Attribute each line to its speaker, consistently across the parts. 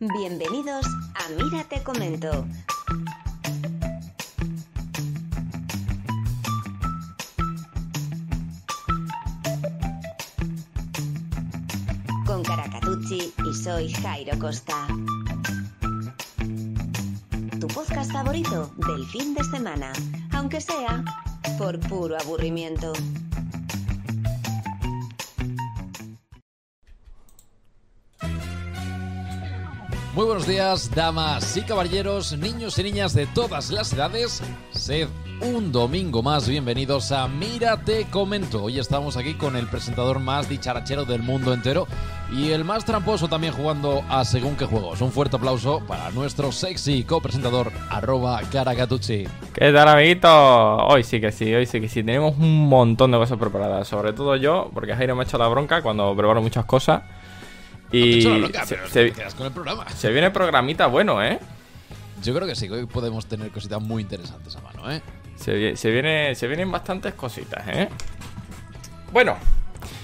Speaker 1: Bienvenidos a Mira te comento. Con Caracatucci y soy Jairo Costa. Tu podcast favorito del fin de semana, aunque sea por puro aburrimiento.
Speaker 2: Muy buenos días, damas y caballeros, niños y niñas de todas las edades. Sed un domingo más bienvenidos a Mírate Comento. Hoy estamos aquí con el presentador más dicharachero del mundo entero y el más tramposo también jugando a según qué juegos. Un fuerte aplauso para nuestro sexy copresentador arroba caracatucci.
Speaker 3: ¿Qué tal, amiguito? Hoy sí que sí, hoy sí que sí. Tenemos un montón de cosas preparadas. Sobre todo yo, porque Jairo me ha hecho la bronca cuando preparo muchas cosas. Y se,
Speaker 2: pero
Speaker 3: se-
Speaker 2: te quedas con el programa.
Speaker 3: se viene programita bueno, ¿eh?
Speaker 2: Yo creo que sí, que hoy podemos tener cositas muy interesantes a mano, ¿eh?
Speaker 3: Se, se viene, se vienen bastantes cositas, ¿eh? Bueno,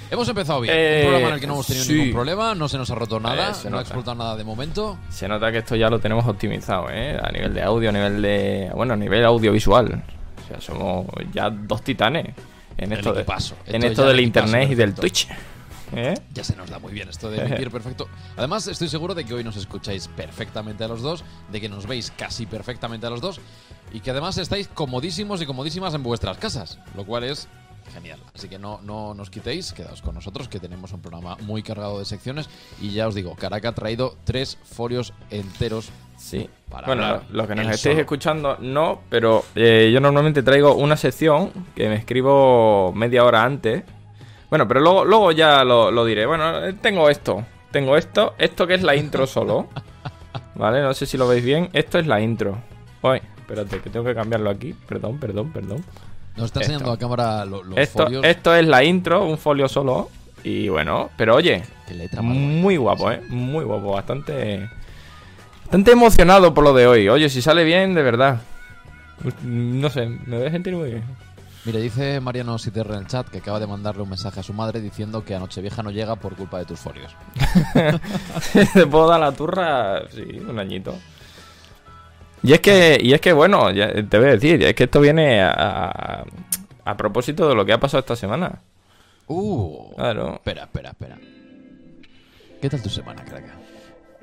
Speaker 2: Hemos empezado bien.
Speaker 3: Eh,
Speaker 2: un programa en el que no hemos tenido
Speaker 3: sí.
Speaker 2: ningún problema, no se nos ha roto nada,
Speaker 3: Eh, se
Speaker 2: no ha explotado nada de momento.
Speaker 3: se nota que esto ya lo tenemos optimizado, ¿eh? A nivel de audio, a nivel de... Bueno, a nivel audiovisual. O sea, somos ya dos titanes en
Speaker 2: El
Speaker 3: esto, de- en
Speaker 2: Esto
Speaker 3: del internet y del. Twitch. ¿Eh?
Speaker 2: Ya se nos da muy bien esto de emitir perfecto. Además, estoy seguro de que hoy nos escucháis perfectamente a los dos, de que nos veis casi perfectamente a los dos y que además estáis comodísimos y comodísimas en vuestras casas, lo cual es genial. Así que no, no nos quitéis, quedaos con nosotros, que tenemos un programa muy cargado de secciones y ya os digo, Caraca ha traído tres folios enteros.
Speaker 3: Sí.
Speaker 2: Para
Speaker 3: bueno,
Speaker 2: hablar
Speaker 3: lo que nos estéis
Speaker 2: solo.
Speaker 3: escuchando no, pero eh, yo normalmente traigo una sección que me escribo media hora antes. Bueno, pero luego, luego ya lo, lo diré. Bueno, tengo esto. Tengo esto. Esto que es la intro solo. ¿Vale? No sé si lo veis bien. Esto es la intro. Uy, espérate, que tengo que cambiarlo aquí. Perdón, perdón, perdón.
Speaker 2: Nos está enseñando a cámara lo- los
Speaker 3: Esto,
Speaker 2: folios.
Speaker 3: esto es la intro, un folio solo. Y bueno, pero oye,
Speaker 2: letra
Speaker 3: muy guapo, ¿eh? Muy guapo, bastante... Bastante emocionado por lo de hoy. Oye, si sale bien, de verdad. No sé, me voy a sentir muy bien.
Speaker 2: Mira, dice Mariano Siterra en el chat que acaba de mandarle un mensaje a su madre diciendo que a Nochevieja no llega por culpa de tus folios.
Speaker 3: ¿Te puedo dar la turra? Sí, un añito. Y es que, y es que bueno, ya te voy a decir, es que esto viene a, a, a propósito de lo que ha pasado esta semana.
Speaker 2: Uh,
Speaker 3: Claro.
Speaker 2: espera, espera, espera. ¿Qué tal tu semana, crack?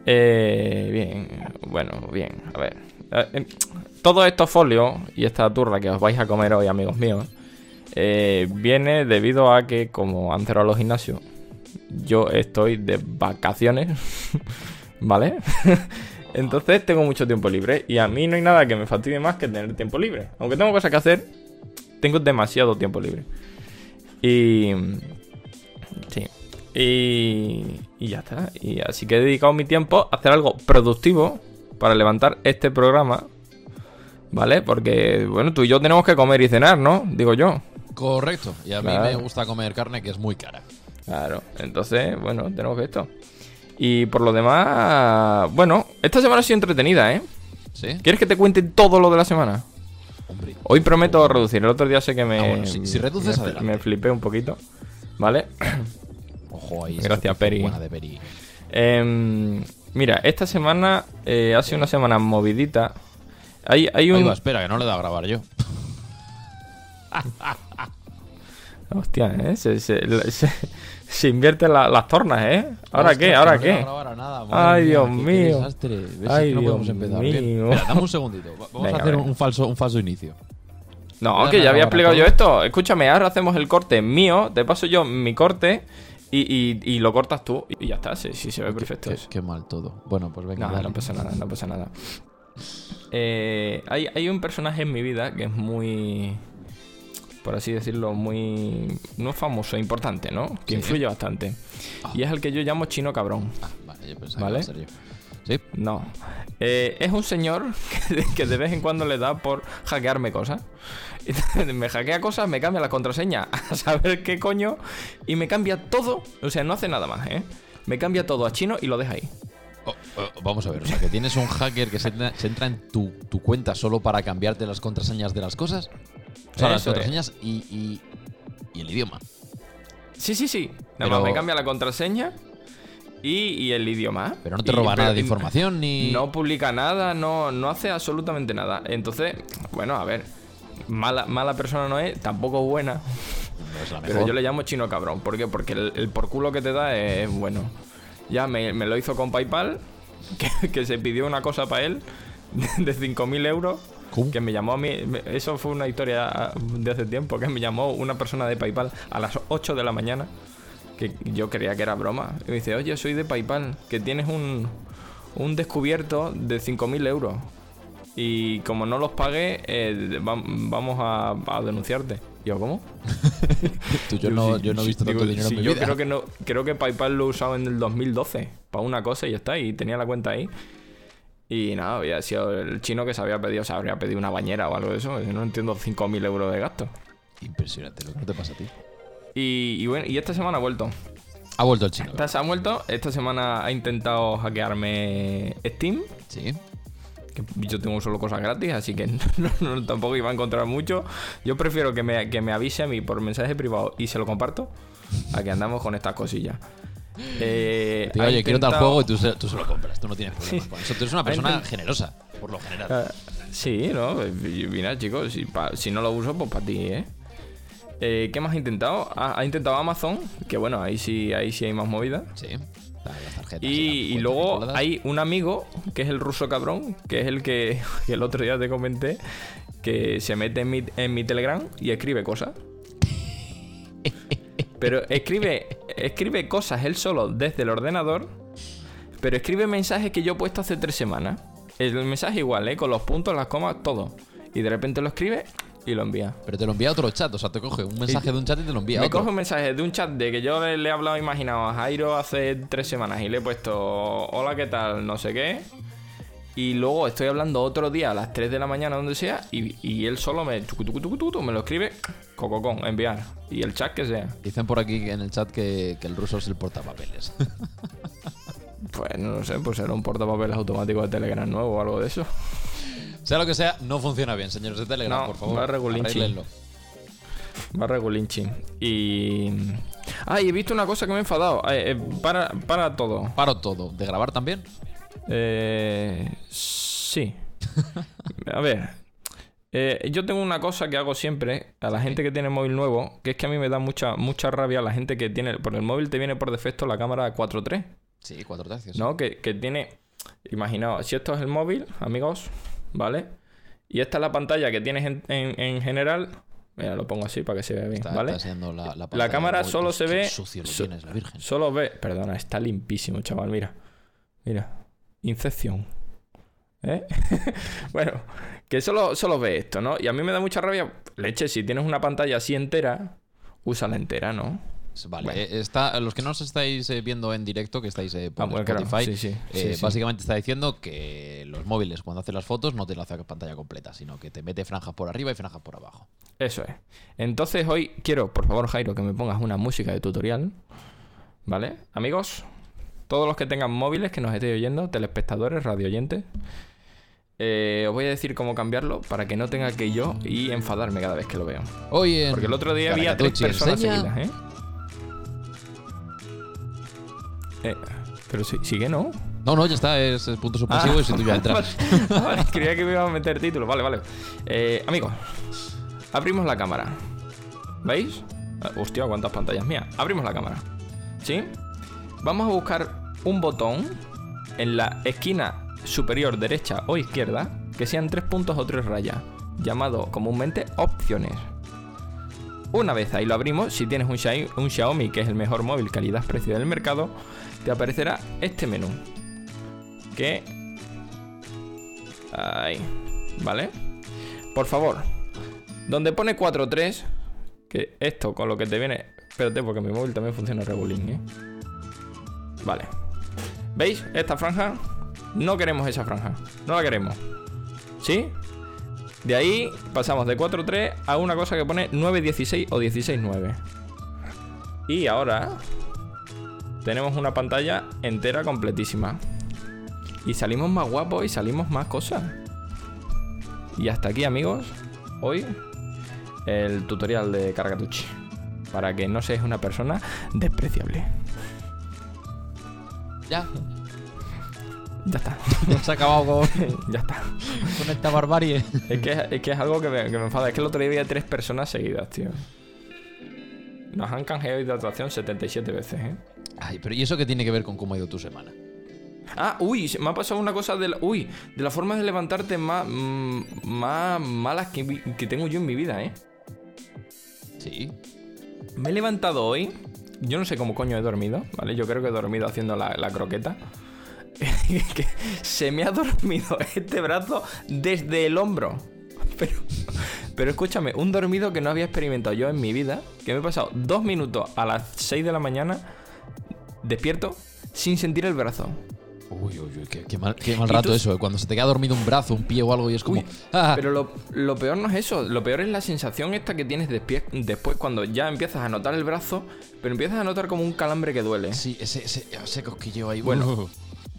Speaker 3: Eh, bien, bueno, bien, a ver. Eh, Todos estos folios y esta turra que os vais a comer hoy, amigos míos, eh, viene debido a que, como han cerrado los gimnasios, yo estoy de vacaciones, ¿vale? Entonces tengo mucho tiempo libre y a mí no hay nada que me fastidie más que tener tiempo libre. Aunque tengo cosas que hacer, tengo demasiado tiempo libre. Y... Sí. Y, y ya está. Y así que he dedicado mi tiempo a hacer algo productivo para levantar este programa. ¿Vale? Porque, bueno, tú y yo tenemos que comer y cenar, ¿no? Digo yo.
Speaker 2: Correcto. Y a mí me gusta comer carne que es muy cara.
Speaker 3: Claro. Entonces, bueno, tenemos que esto. Y por lo demás, bueno, esta semana ha sido entretenida, ¿eh?
Speaker 2: ¿Sí?
Speaker 3: ¿Quieres que te cuente todo lo de la semana?
Speaker 2: Hombre.
Speaker 3: Hoy prometo reducir. El otro día sé que me.
Speaker 2: Ah, bueno, si- si reduces,
Speaker 3: me, me flipé un poquito. ¿Vale?
Speaker 2: Ojo ahí.
Speaker 3: Gracias, Peri.
Speaker 2: Buena de Peri.
Speaker 3: Em, mira, esta semana eh, ha sido una semana movidita. Hay, hay un.
Speaker 2: Va, espera, que no le da a grabar yo.
Speaker 3: Hostia, ¿eh? Se, se, se- se invierten la- las tornas, ¿eh? ¿Ahora qué? ¿Ahora
Speaker 2: no
Speaker 3: qué?
Speaker 2: a nada,
Speaker 3: Ay, Dios mío.
Speaker 2: desastre.
Speaker 3: Ay,
Speaker 2: no
Speaker 3: Dios
Speaker 2: empezar bien.
Speaker 3: mío.
Speaker 2: Espera, dame un segundito. Va- Vamos
Speaker 3: Venga,
Speaker 2: a hacer un,
Speaker 3: venga.
Speaker 2: un falso, un falso inicio.
Speaker 3: No, que ya había explicado yo esto. Escúchame, ahora hacemos el corte mío, te paso yo mi corte y, y- y lo cortas tú y ya está. Sí, sí, se ve perfecto
Speaker 2: Qué, mal todo. Bueno, pues venga.
Speaker 3: No,
Speaker 2: dale.
Speaker 3: no pasa nada, no pasa nada. Eh, hay, hay un personaje en mi vida que es muy, por así decirlo, muy, no famoso, importante, ¿no? Que
Speaker 2: Sí.
Speaker 3: influye bastante. Y es el que yo llamo chino cabrón.
Speaker 2: Ah, vale, yo pensaba
Speaker 3: ¿Vale?
Speaker 2: que iba a ser yo. Sí.
Speaker 3: No. Eh, es un señor que de, que de vez en cuando le da por hackearme cosas. Me hackea cosas, me cambia la contraseña a saber qué coño y me cambia todo. O sea, no hace nada más, ¿eh? Me cambia todo a chino y lo deja ahí.
Speaker 2: Oh, oh, vamos a ver, o sea, que tienes un hacker que se entra, se entra en tu, tu cuenta solo para cambiarte las contraseñas de las cosas. O sea, las
Speaker 3: Eso
Speaker 2: contraseñas y, y, y el idioma.
Speaker 3: Sí, sí, sí. Nada
Speaker 2: Pero-
Speaker 3: más me cambia la contraseña Y, y el idioma.
Speaker 2: Pero no te
Speaker 3: Y-
Speaker 2: roba nada de información ni.
Speaker 3: No publica nada, no, no hace absolutamente nada. Entonces, bueno, a ver. Mala, mala persona no es, tampoco buena.
Speaker 2: No es la
Speaker 3: Pero yo le llamo chino cabrón. ¿Por qué? Porque el, el por culo que te da es bueno. Ya me, me lo hizo con PayPal, que, que se pidió una cosa para él de 5.000 euros.
Speaker 2: ¿Cómo?
Speaker 3: Que me llamó a mí. Eso fue una historia de hace tiempo. Que me llamó una persona de PayPal a las 8 de la mañana. Que yo creía que era broma. Y me dice: Oye, soy de PayPal. Que tienes un, un descubierto de 5.000 euros. Y como no los pagué, eh, va- vamos a, a denunciarte. Y yo, ¿cómo?
Speaker 2: Tú, yo, no,
Speaker 3: sí,
Speaker 2: yo no he
Speaker 3: sí,
Speaker 2: visto tanto
Speaker 3: digo,
Speaker 2: dinero
Speaker 3: sí,
Speaker 2: en mi
Speaker 3: yo
Speaker 2: vida.
Speaker 3: creo que no creo que PayPal lo he usado en el 2012 para una cosa y ya está y tenía la cuenta ahí y nada había sido el chino que se había pedido se habría pedido una bañera o algo de eso yo no entiendo 5.000 euros de gasto
Speaker 2: Impresionante lo que no te pasa a ti.
Speaker 3: Y, y bueno y esta semana ha vuelto
Speaker 2: Ha vuelto el chino.
Speaker 3: esta se ha vuelto esta semana ha intentado hackearme Steam
Speaker 2: Sí.
Speaker 3: que yo tengo solo cosas gratis, así que no, no- tampoco iba a encontrar mucho. Yo prefiero que me, que me avise a mí por mensaje privado y se lo comparto a que andamos con estas cosillas. Eh,
Speaker 2: oye, quiero tal juego y tú se, tú se lo compras. Tú no tienes problema con eso. Tú eres una persona
Speaker 3: intent-
Speaker 2: generosa, por lo general.
Speaker 3: Ah, sí, ¿no? Mira, chicos, si, pa- si no lo uso, pues para ti, ¿eh? Eh, ¿Qué más ha intentado? Ha, ha intentado Amazon, que bueno, ahí sí, ahí sí hay más movida.
Speaker 2: Sí. Tarjetas.
Speaker 3: Y, luego hay un amigo, que es el ruso cabrón, que es el que, que el otro día te comenté, que se mete en mi, en mi Telegram y escribe cosas. Pero escribe, escribe cosas él solo desde el ordenador, pero escribe mensajes que yo he puesto hace tres semanas. El mensaje igual, ¿eh? Con los puntos, las comas, todo. Y de repente lo escribe y lo envía.
Speaker 2: Pero te lo envía a otro chat. O sea, te coge un mensaje de un chat y te lo envía a
Speaker 3: Me
Speaker 2: otro.
Speaker 3: coge un mensaje de un chat de que yo le, le he hablado, imaginado a Jairo hace tres semanas y le he puesto hola, ¿qué tal? No sé qué. Y luego estoy hablando otro día a las 3 de la mañana, donde sea, y, y él solo me, tucu, tucu, tucu, tucu, me lo escribe, cococón, enviar. Y el chat que sea.
Speaker 2: Dicen por aquí en el chat que, que el ruso es el portapapeles.
Speaker 3: Pues no lo sé, pues será un portapapeles automático de Telegram nuevo o algo de eso.
Speaker 2: Sea lo que sea, no funciona bien, señores de Telegram,
Speaker 3: No,
Speaker 2: por favor.
Speaker 3: va regulinchi. Va regulinchi. Y. Ah, y he visto una cosa que me ha enfadado. Eh, eh, para, para todo.
Speaker 2: Paro todo. ¿De grabar también?
Speaker 3: Eh, sí. A ver. eh, yo tengo una cosa que hago siempre a la gente que tiene móvil nuevo, que es que a mí me da mucha, mucha rabia la gente que tiene. Por el móvil te viene por defecto la cámara 4.3,
Speaker 2: Sí, cuatro tercios.
Speaker 3: ¿no? Que, que tiene. Imaginaos, si esto es el móvil, amigos, ¿vale? Y esta es la pantalla que tienes en, en- en general. Mira, lo pongo así para que se vea bien,
Speaker 2: Está,
Speaker 3: ¿vale?
Speaker 2: está la, la,
Speaker 3: La
Speaker 2: pantalla
Speaker 3: cámara solo se ve-
Speaker 2: sucio lo
Speaker 3: so-
Speaker 2: tienes, la virgen.
Speaker 3: Solo ve. Perdona, está limpísimo, chaval. Mira. Mira. Incepción. ¿Eh? bueno, que solo, solo ve esto, ¿no? Y a mí me da mucha rabia. Leche, si tienes una pantalla así entera, úsala entera, ¿no?
Speaker 2: Vale,
Speaker 3: Bueno.
Speaker 2: eh, está, los que no os estáis eh, viendo en directo, que estáis eh, por
Speaker 3: Ah, bueno, claro,
Speaker 2: Spotify,
Speaker 3: sí, sí,
Speaker 2: eh,
Speaker 3: sí, sí.
Speaker 2: básicamente está diciendo que los móviles cuando hacen las fotos no te lo hace a pantalla completa, sino que te mete franjas por arriba y franjas por abajo.
Speaker 3: Eso es. Entonces hoy quiero, por favor, Jairo, que me pongas una música de tutorial. ¿Vale? Amigos, todos los que tengan móviles que nos estéis oyendo, telespectadores, radioyentes, eh, os voy a decir cómo cambiarlo para que no tenga que yo y enfadarme cada vez que lo veo.
Speaker 2: Hoy en
Speaker 3: Porque el otro día había tres personas
Speaker 2: enseña-
Speaker 3: seguidas, ¿eh? Eh, Pero si- sigue, ¿no?
Speaker 2: No, no, ya está, es el punto suspensivo y si tú ya entras.
Speaker 3: vale, vale, creía que me iba a meter título. Vale, vale. Eh, amigos, abrimos la cámara. ¿Veis? Ah, Hostia, cuántas pantallas mías. Abrimos la cámara. ¿Sí? Vamos a buscar un botón en la esquina superior derecha o izquierda que sean tres puntos o tres rayas, llamado comúnmente opciones. Una vez ahí lo abrimos, si tienes un Xiaomi, un Xiaomi que es el mejor móvil calidad-precio del mercado, te aparecerá este menú. Que... Ahí. ¿Vale? Por favor. Donde pone 4.3, que esto con lo que te viene... Espérate, porque mi móvil también funciona regulín, ¿eh? Vale. ¿Veis? Esta franja. No queremos esa franja. No la queremos. ¿Sí? De ahí pasamos de 4.3 a una cosa que pone 9.16 o 16.9. Y ahora tenemos una pantalla entera completísima. Y salimos más guapos y salimos más cosas. Y hasta aquí, amigos, hoy el tutorial de Cargatucci. Para que no seas una persona despreciable.
Speaker 2: Ya.
Speaker 3: Ya está.
Speaker 2: Se ha acabado con,
Speaker 3: ya está.
Speaker 2: con esta barbarie.
Speaker 3: Es que, es que es algo que me, que me enfada. Es que el otro día había tres personas seguidas, tío. Nos han canjeado hidratación 77 veces, ¿eh?
Speaker 2: Ay, pero ¿y eso qué tiene que ver con cómo ha ido tu semana?
Speaker 3: Ah, uy, me ha pasado una cosa de la, uy, de las formas de levantarte más, mm, más malas que, que tengo yo en mi vida, ¿eh?
Speaker 2: Sí.
Speaker 3: Me he levantado hoy. Yo no sé cómo coño he dormido, ¿vale? Yo creo que he dormido haciendo la, la croqueta. que se me ha dormido este brazo desde el hombro. Pero, pero escúchame, un dormido que no había experimentado yo en mi vida. Que me he pasado dos minutos a las 6 de la mañana despierto sin sentir el brazo.
Speaker 2: Uy, uy, uy, qué, qué mal, qué mal rato
Speaker 3: tú-
Speaker 2: eso, eh, cuando se te queda dormido un brazo, un pie o algo y es como...
Speaker 3: Uy,
Speaker 2: ah,
Speaker 3: Pero lo, lo peor no es eso, lo peor es la sensación esta que tienes despie- después cuando ya empiezas a notar el brazo, pero empiezas a notar como un calambre que duele.
Speaker 2: Sí, ese, ese, ese cosquilleo ahí.
Speaker 3: Bueno.
Speaker 2: uh.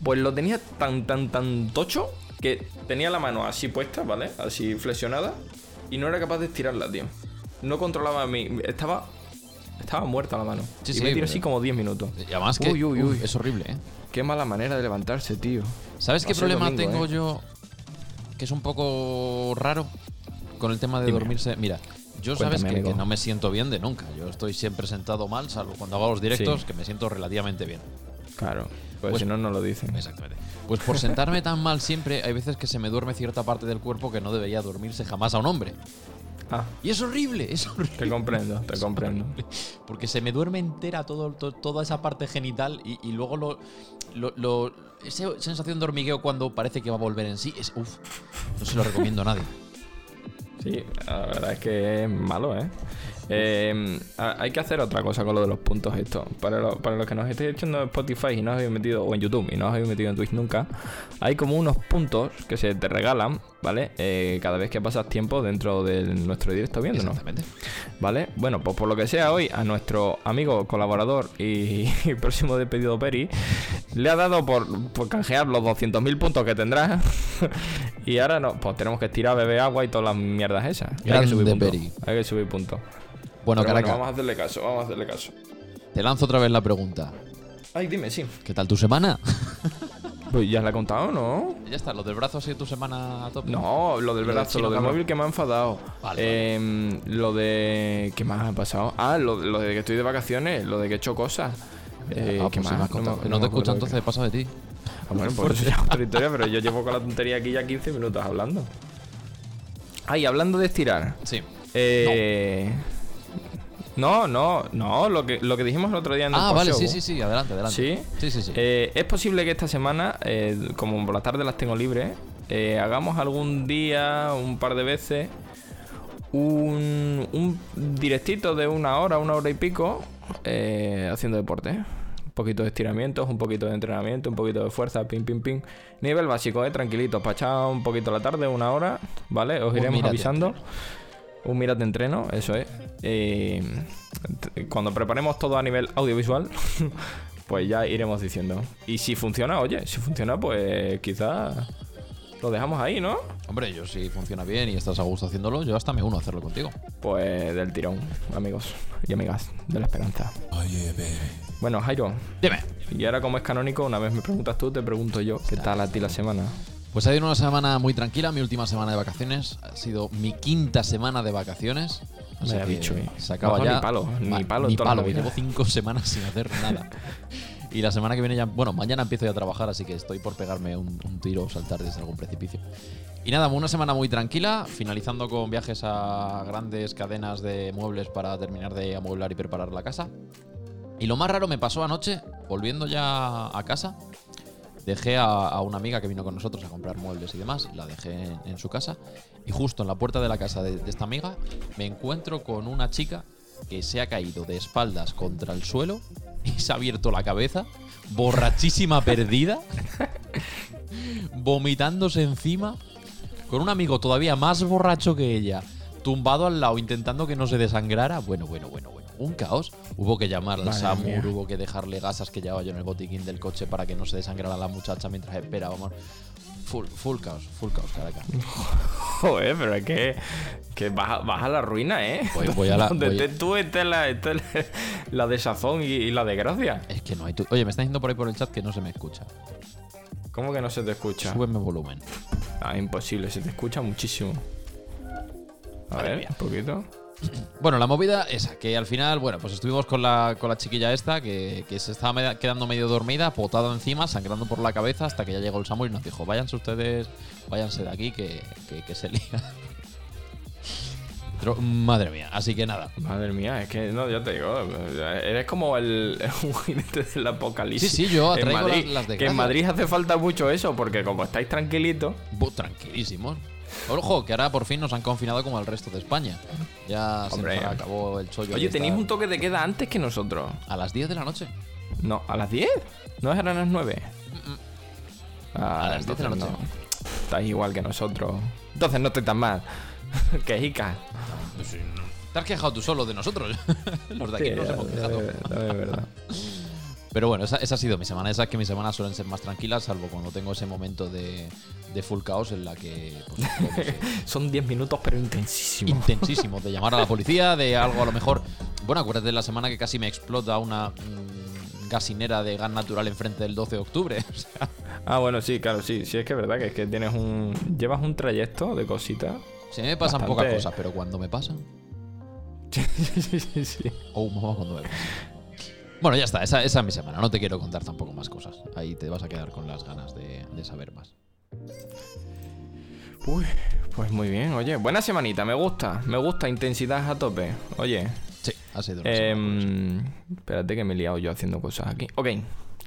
Speaker 3: Pues lo tenía tan, tan, tan tocho que tenía la mano así puesta, ¿vale? Así flexionada y no era capaz de estirarla, tío. No controlaba mi... Estaba... Estaba muerta la mano.
Speaker 2: Sí,
Speaker 3: y
Speaker 2: sí,
Speaker 3: me tiró
Speaker 2: pero-
Speaker 3: así como 10 minutos.
Speaker 2: Y además que
Speaker 3: Uy, uy, uy.
Speaker 2: es horrible, ¿eh?
Speaker 3: Qué mala manera de levantarse, tío.
Speaker 2: ¿Sabes qué problema
Speaker 3: domingo,
Speaker 2: tengo
Speaker 3: ¿eh?
Speaker 2: yo? Que es un poco raro con el tema de
Speaker 3: Dime.
Speaker 2: dormirse. Mira, yo sabes que, no me siento bien de nunca. Yo estoy siempre sentado mal, salvo cuando hago los directos,
Speaker 3: Sí.
Speaker 2: que me siento relativamente bien.
Speaker 3: Claro. Pues,
Speaker 2: Pues-
Speaker 3: si no, no lo dicen.
Speaker 2: Exactamente. Pues por sentarme tan mal siempre, hay veces que se me duerme cierta parte del cuerpo que no debería dormirse jamás a un hombre.
Speaker 3: Ah,
Speaker 2: Y es horrible, es horrible.
Speaker 3: te comprendo, te comprendo.
Speaker 2: Porque se me duerme entera todo, to- toda esa parte genital y, y luego lo, lo, lo- Esa sensación de hormigueo cuando parece que va a volver en sí es. Uf, no se lo recomiendo a nadie.
Speaker 3: Sí, la verdad es que es malo, ¿eh? Eh, a- hay que hacer otra cosa con lo de los puntos esto. Para, lo- para los que nos estéis echando en Spotify y no os habéis metido, o en YouTube y no os habéis metido en Twitch nunca, hay como unos puntos que se te regalan, ¿vale? Eh, cada vez que pasas tiempo dentro de nuestro directo viéndonos.
Speaker 2: Exactamente.
Speaker 3: ¿Vale? Bueno, pues por lo que sea hoy, a nuestro amigo, colaborador y, y próximo despedido Peri, le ha dado por, por canjear los 200.000 puntos que tendrá. y ahora no, pues tenemos que estirar, beber agua y todas las mierdas esas. Hay que
Speaker 2: Grande
Speaker 3: subir puntos.
Speaker 2: Peri.
Speaker 3: Hay que subir puntos.
Speaker 2: Bueno,
Speaker 3: Pero
Speaker 2: Caraca,
Speaker 3: vamos a hacerle caso, vamos a hacerle caso.
Speaker 2: te lanzo otra vez la pregunta.
Speaker 3: Ay, dime, sí.
Speaker 2: ¿Qué tal tu semana?
Speaker 3: Pues ya la he contado, ¿no?
Speaker 2: ya está, lo del brazo ha sido tu semana a tope.
Speaker 3: No, lo del
Speaker 2: Lo del
Speaker 3: brazo, lo del móvil que me ha enfadado.
Speaker 2: Vale,
Speaker 3: Em, Lo de. ¿Qué más ha pasado? Ah, lo, lo de que estoy de vacaciones, lo de que he hecho cosas. Eh,
Speaker 2: Ah,
Speaker 3: ¿Qué
Speaker 2: pues
Speaker 3: más?
Speaker 2: me- no, te escucho entonces, paso de ti.
Speaker 3: Ah, bueno, pues eso ya es otra historia, pero yo llevo con la tontería aquí ya 15 minutos hablando. Ay, hablando de estirar.
Speaker 2: Sí.
Speaker 3: Eh. No, no, no, lo que, lo que dijimos el otro día en el
Speaker 2: Ah, vale, sí, sí, sí, adelante, adelante.
Speaker 3: ¿Sí?
Speaker 2: Sí, sí, sí.
Speaker 3: Eh, es posible que esta semana, eh, como por la tarde las tengo libres, eh, hagamos algún día, un par de veces, un, un directito de una hora, una hora y pico, eh, haciendo deporte. Un poquito de estiramientos, un poquito de entrenamiento, un poquito de fuerza, pim, pim, pim. Nivel básico, eh, tranquilito, para echar un poquito la tarde, una hora, ¿vale? Os
Speaker 2: Un
Speaker 3: iremos avisando. Un mirate entreno, eso es. Eh, cuando preparemos todo a nivel audiovisual, pues ya iremos diciendo. Y si funciona, oye, si funciona, pues quizás lo dejamos ahí, ¿no?
Speaker 2: Hombre, yo si funciona bien y estás a gusto haciéndolo, yo hasta me uno a hacerlo contigo.
Speaker 3: Pues del tirón, amigos y amigas de la esperanza. Bueno, Jairo,
Speaker 2: Dime.
Speaker 3: y ahora como es canónico, una vez me preguntas tú, te pregunto yo, ¿qué tal a ti la semana?
Speaker 2: Pues ha sido una semana muy tranquila, mi última semana de vacaciones. Ha sido mi quinta semana de vacaciones.
Speaker 3: Vaya
Speaker 2: que
Speaker 3: bicho, eh.
Speaker 2: Se acaba
Speaker 3: No,
Speaker 2: ya.
Speaker 3: ni palo, ni palo
Speaker 2: ni palo. Llevo cinco semanas sin hacer nada. y la semana que viene ya. Bueno, mañana empiezo ya a trabajar, así que estoy por pegarme un, un tiro o saltar desde algún precipicio. Y nada, una semana muy tranquila, finalizando con viajes a grandes cadenas de muebles para terminar de amueblar y preparar la casa. Y lo más raro me pasó anoche, volviendo ya a casa. Dejé a, a una amiga que vino con nosotros a comprar muebles y demás, la dejé en, en su casa. Y justo en la puerta de la casa de, de esta amiga me encuentro con una chica que se ha caído de espaldas contra el suelo y se ha abierto la cabeza, borrachísima perdida, vomitándose encima, con un amigo todavía más borracho que ella, tumbado al lado intentando que no se desangrara. Bueno, bueno, bueno, bueno. Un caos. Hubo que llamar al
Speaker 3: Madre
Speaker 2: SAMUR,
Speaker 3: mía.
Speaker 2: hubo que dejarle gasas que llevaba yo en el botiquín del coche para que no se desangrara la muchacha mientras esperábamos. Full, full caos, full caos, Caracas.
Speaker 3: Joder, pero es que, que vas, a- vas a la ruina, ¿eh?
Speaker 2: Voy- voy a la-
Speaker 3: Donde
Speaker 2: voy-
Speaker 3: estés tú, estés la, estés la, la desazón y, y la desgracia.
Speaker 2: Es que no hay. tu- Oye, me está diciendo por ahí por el chat que no se me escucha.
Speaker 3: ¿Cómo que no se te escucha?
Speaker 2: Súbeme volumen.
Speaker 3: Ah, imposible, se te escucha muchísimo. A
Speaker 2: Madre
Speaker 3: ver,
Speaker 2: mía.
Speaker 3: un poquito.
Speaker 2: Bueno, la movida esa, que al final, bueno, pues estuvimos con la, con la chiquilla esta, que, que se estaba quedando medio dormida, potada encima, sangrando por la cabeza, hasta que ya llegó el Samu y nos dijo, váyanse ustedes, váyanse de aquí, que, que, que se lía. Pero, madre mía, así que nada.
Speaker 3: Madre mía, es que no, ya te digo, eres como el, jinete del apocalipsis.
Speaker 2: Sí, sí, yo
Speaker 3: en
Speaker 2: traigo
Speaker 3: Madrid,
Speaker 2: las- las
Speaker 3: Que
Speaker 2: desgracias.
Speaker 3: en Madrid hace falta mucho eso, porque como estáis tranquilitos,
Speaker 2: Bu- tranquilísimos. Ojo, que ahora por fin nos han confinado como el resto de España. Ya se nos acabó el chollo.
Speaker 3: Oye, tenéis
Speaker 2: estar
Speaker 3: un toque de queda antes que nosotros.
Speaker 2: A las 10 de la noche.
Speaker 3: No, ¿a las 10? ¿No eran a las 9? Ah,
Speaker 2: A las 10 de la noche.
Speaker 3: no. Estáis igual que nosotros. Entonces no estoy tan mal. que jica.
Speaker 2: Te has quejado tú solo de nosotros. Los de aquí
Speaker 3: Sí,
Speaker 2: nos hemos quejado.
Speaker 3: de- de- de verdad.
Speaker 2: Pero bueno, esa, esa ha sido mi semana. Esa es que mis semanas suelen ser más tranquilas, salvo cuando tengo ese momento de, de full caos en la que. Pues,
Speaker 3: Son 10 minutos, pero intensísimos.
Speaker 2: intensísimo. De llamar a la policía, de algo a lo mejor. Bueno, acuérdate de la semana que casi me explota una mm, gasinera de gas natural enfrente del 12 de octubre. O sea,
Speaker 3: Ah, bueno, sí, claro, sí. Sí, es que es verdad que es que tienes un. Llevas un trayecto de cositas.
Speaker 2: se me pasan
Speaker 3: Bastante.
Speaker 2: pocas cosas, pero cuando me pasan.
Speaker 3: sí, sí, sí.
Speaker 2: Oh, mamá, cuando me pasan. Bueno, ya está, esa, esa es mi semana. No te quiero contar tampoco más cosas. Ahí te vas a quedar con las ganas de, de saber más.
Speaker 3: Uy, pues muy bien, oye. Buena semanita, me gusta. Me gusta, intensidad a tope. Oye.
Speaker 2: Sí, ha sido una
Speaker 3: em, espérate que me he liado yo haciendo cosas aquí. Ok,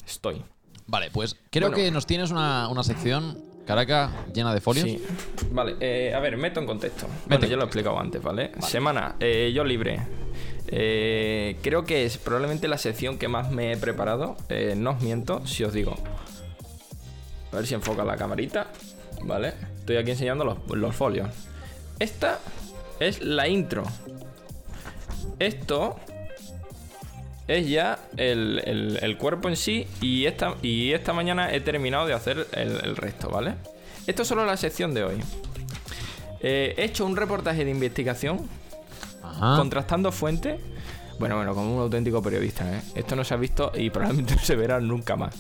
Speaker 3: estoy.
Speaker 2: Vale, pues creo
Speaker 3: Bueno.
Speaker 2: que nos tienes una, una sección, Caraca, llena de folios.
Speaker 3: Sí. Vale, eh, a ver, meto en contexto.
Speaker 2: Mete
Speaker 3: Bueno,
Speaker 2: en
Speaker 3: ya lo he explicado antes, ¿vale? Semana, eh, yo libre. Eh, creo que es probablemente la sección que más me he preparado. Eh, no os miento si os digo. A ver si enfoca la camarita. Vale, estoy aquí enseñando los, folios. Esta es la intro. Esto es ya el, cuerpo en sí y esta, y esta mañana he terminado de hacer el, el resto, ¿vale? Esto es solo la sección de hoy. Eh, he hecho un reportaje de investigación
Speaker 2: Ajá.
Speaker 3: contrastando fuentes. Bueno, bueno, como un auténtico periodista, ¿eh? Esto no se ha visto y probablemente no se verá nunca más,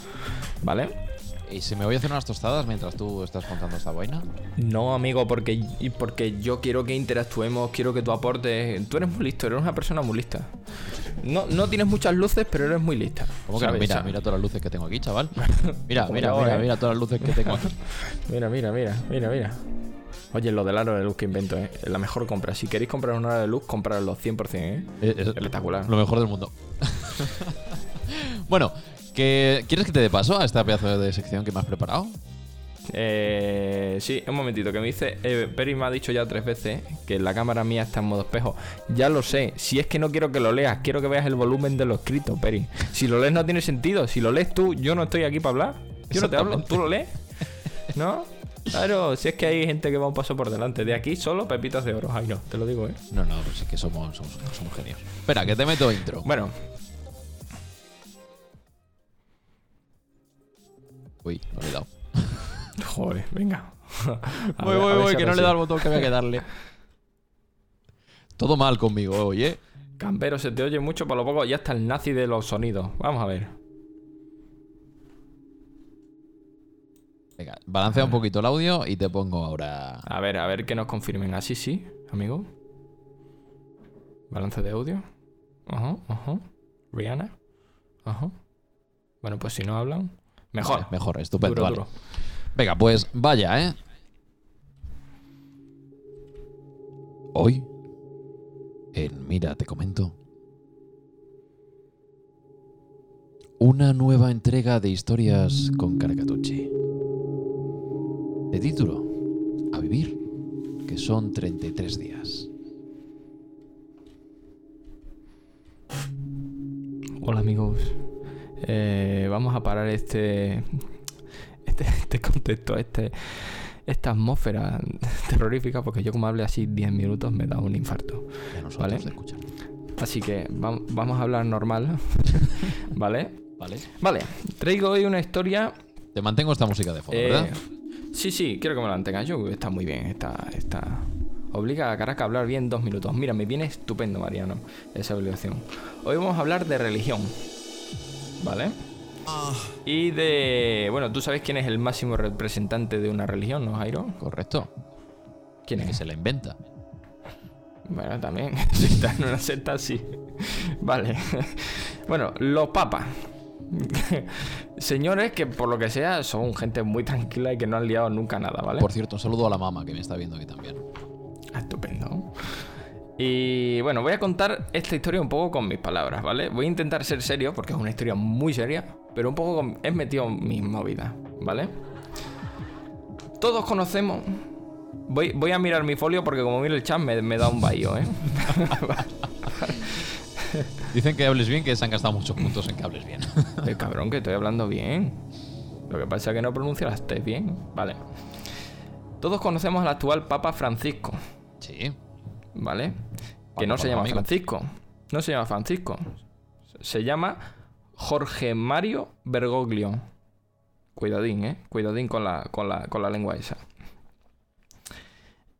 Speaker 3: ¿vale?
Speaker 2: ¿Y si me voy a hacer unas tostadas mientras tú estás contando esta vaina?
Speaker 3: No, amigo, porque, porque yo quiero que interactuemos, quiero que tú aportes. Tú eres muy listo, eres una persona muy lista. No, no tienes muchas luces, pero eres muy lista.
Speaker 2: ¿Cómo que. Mira, mira todas las luces que tengo aquí, chaval. Mira, mira, mira,
Speaker 3: ¿eh?
Speaker 2: mira todas las luces que tengo aquí.
Speaker 3: Mira, mira, mira, mira, mira. Oye, lo del aro de luz que invento, ¿eh? Es la mejor compra. Si queréis comprar un aro de luz, comprarlo 100%, ¿eh?
Speaker 2: Es
Speaker 3: Espectacular.
Speaker 2: Lo mejor del mundo. bueno, que, ¿quieres que te dé paso a esta pedazo de sección que me has preparado?
Speaker 3: Eh, sí, un momentito, que me dice, eh, Peri me ha dicho ya tres veces que la cámara mía está en modo espejo. Ya lo sé, si es que no quiero que lo leas, quiero que veas el volumen de lo escrito, Peri. Si lo lees no tiene sentido, si lo lees tú, yo no estoy aquí para hablar. Yo no te hablo, tú lo lees. ¿No? Claro, si es que hay gente que va un paso por delante. De aquí solo pepitas de oro. Ay, no, te lo digo, ¿eh?
Speaker 2: No, no, pues es que somos, somos, somos genios. Espera, que te meto intro.
Speaker 3: Bueno,
Speaker 2: Uy, no le he dado.
Speaker 3: joder, venga. A
Speaker 2: Voy,
Speaker 3: ver-
Speaker 2: voy, voy,
Speaker 3: si
Speaker 2: que no le he dado el botón que había que darle. Todo mal conmigo hoy, ¿eh?
Speaker 3: Campero, se te oye mucho, por lo poco ya está el nazi de los sonidos. Vamos a ver.
Speaker 2: Venga, balancea un poquito el audio y te pongo ahora.
Speaker 3: A ver, a ver que nos confirmen. Así sí, amigo. Balance de audio. Ajá, ajá. Rihanna. Ajá. Bueno, pues si no hablan, mejor.
Speaker 2: Vale, mejor, estupendo.
Speaker 3: Duro,
Speaker 2: vale.
Speaker 3: duro.
Speaker 2: Venga, pues vaya, ¿eh? Hoy, en Mira, te comento. Una nueva entrega de historias con Caracatucci. De título, A vivir, que son 33 días.
Speaker 3: Hola amigos. Eh, vamos a parar este, este, este contexto, este, esta atmósfera terrorífica, porque yo como hable así 10 minutos me da un infarto. Vale. Así que vam- vamos a hablar normal. ¿Vale?
Speaker 2: Vale.
Speaker 3: Vale, traigo hoy una historia.
Speaker 2: Te mantengo esta música de fondo,
Speaker 3: eh,
Speaker 2: ¿verdad?
Speaker 3: Sí, sí, quiero que me la mantengas. Yo está muy bien, está, está. Obliga a Caracas a hablar bien dos minutos. Mira, me viene estupendo, Mariano, esa obligación. Hoy vamos a hablar de religión. ¿Vale? Y de. Bueno, tú sabes quién es el máximo representante de una religión, ¿no, Jairo?
Speaker 2: Correcto.
Speaker 3: ¿Quién
Speaker 2: Que
Speaker 3: es?
Speaker 2: se la inventa.
Speaker 3: Bueno, también. Si está en una secta, sí. Vale. Bueno, los papas. Señores que por lo que sea son gente muy tranquila y que no han liado nunca nada, ¿vale?
Speaker 2: Por cierto, un saludo a la mamá que me está viendo aquí también.
Speaker 3: Estupendo. Y bueno, voy a contar esta historia un poco con mis palabras, ¿vale? Voy a intentar ser serio porque es una historia muy seria, pero un poco con... he metido mis movidas, ¿vale? Todos conocemos... Voy, voy a mirar mi folio porque como miro el chat me, me da un bahío, ¿eh?
Speaker 2: Dicen que hables bien, que se han gastado muchos puntos en que hables bien.
Speaker 3: El cabrón, que estoy hablando bien. Lo que pasa es que no pronuncio las T bien. Vale. Todos conocemos al actual Papa Francisco,
Speaker 2: sí.
Speaker 3: ¿vale?
Speaker 2: Papa,
Speaker 3: que no se llama
Speaker 2: amigo.
Speaker 3: Francisco. No se llama Francisco. Se llama Jorge Mario Bergoglio. Cuidadín, ¿eh? Cuidadín con la, con la, con la lengua esa.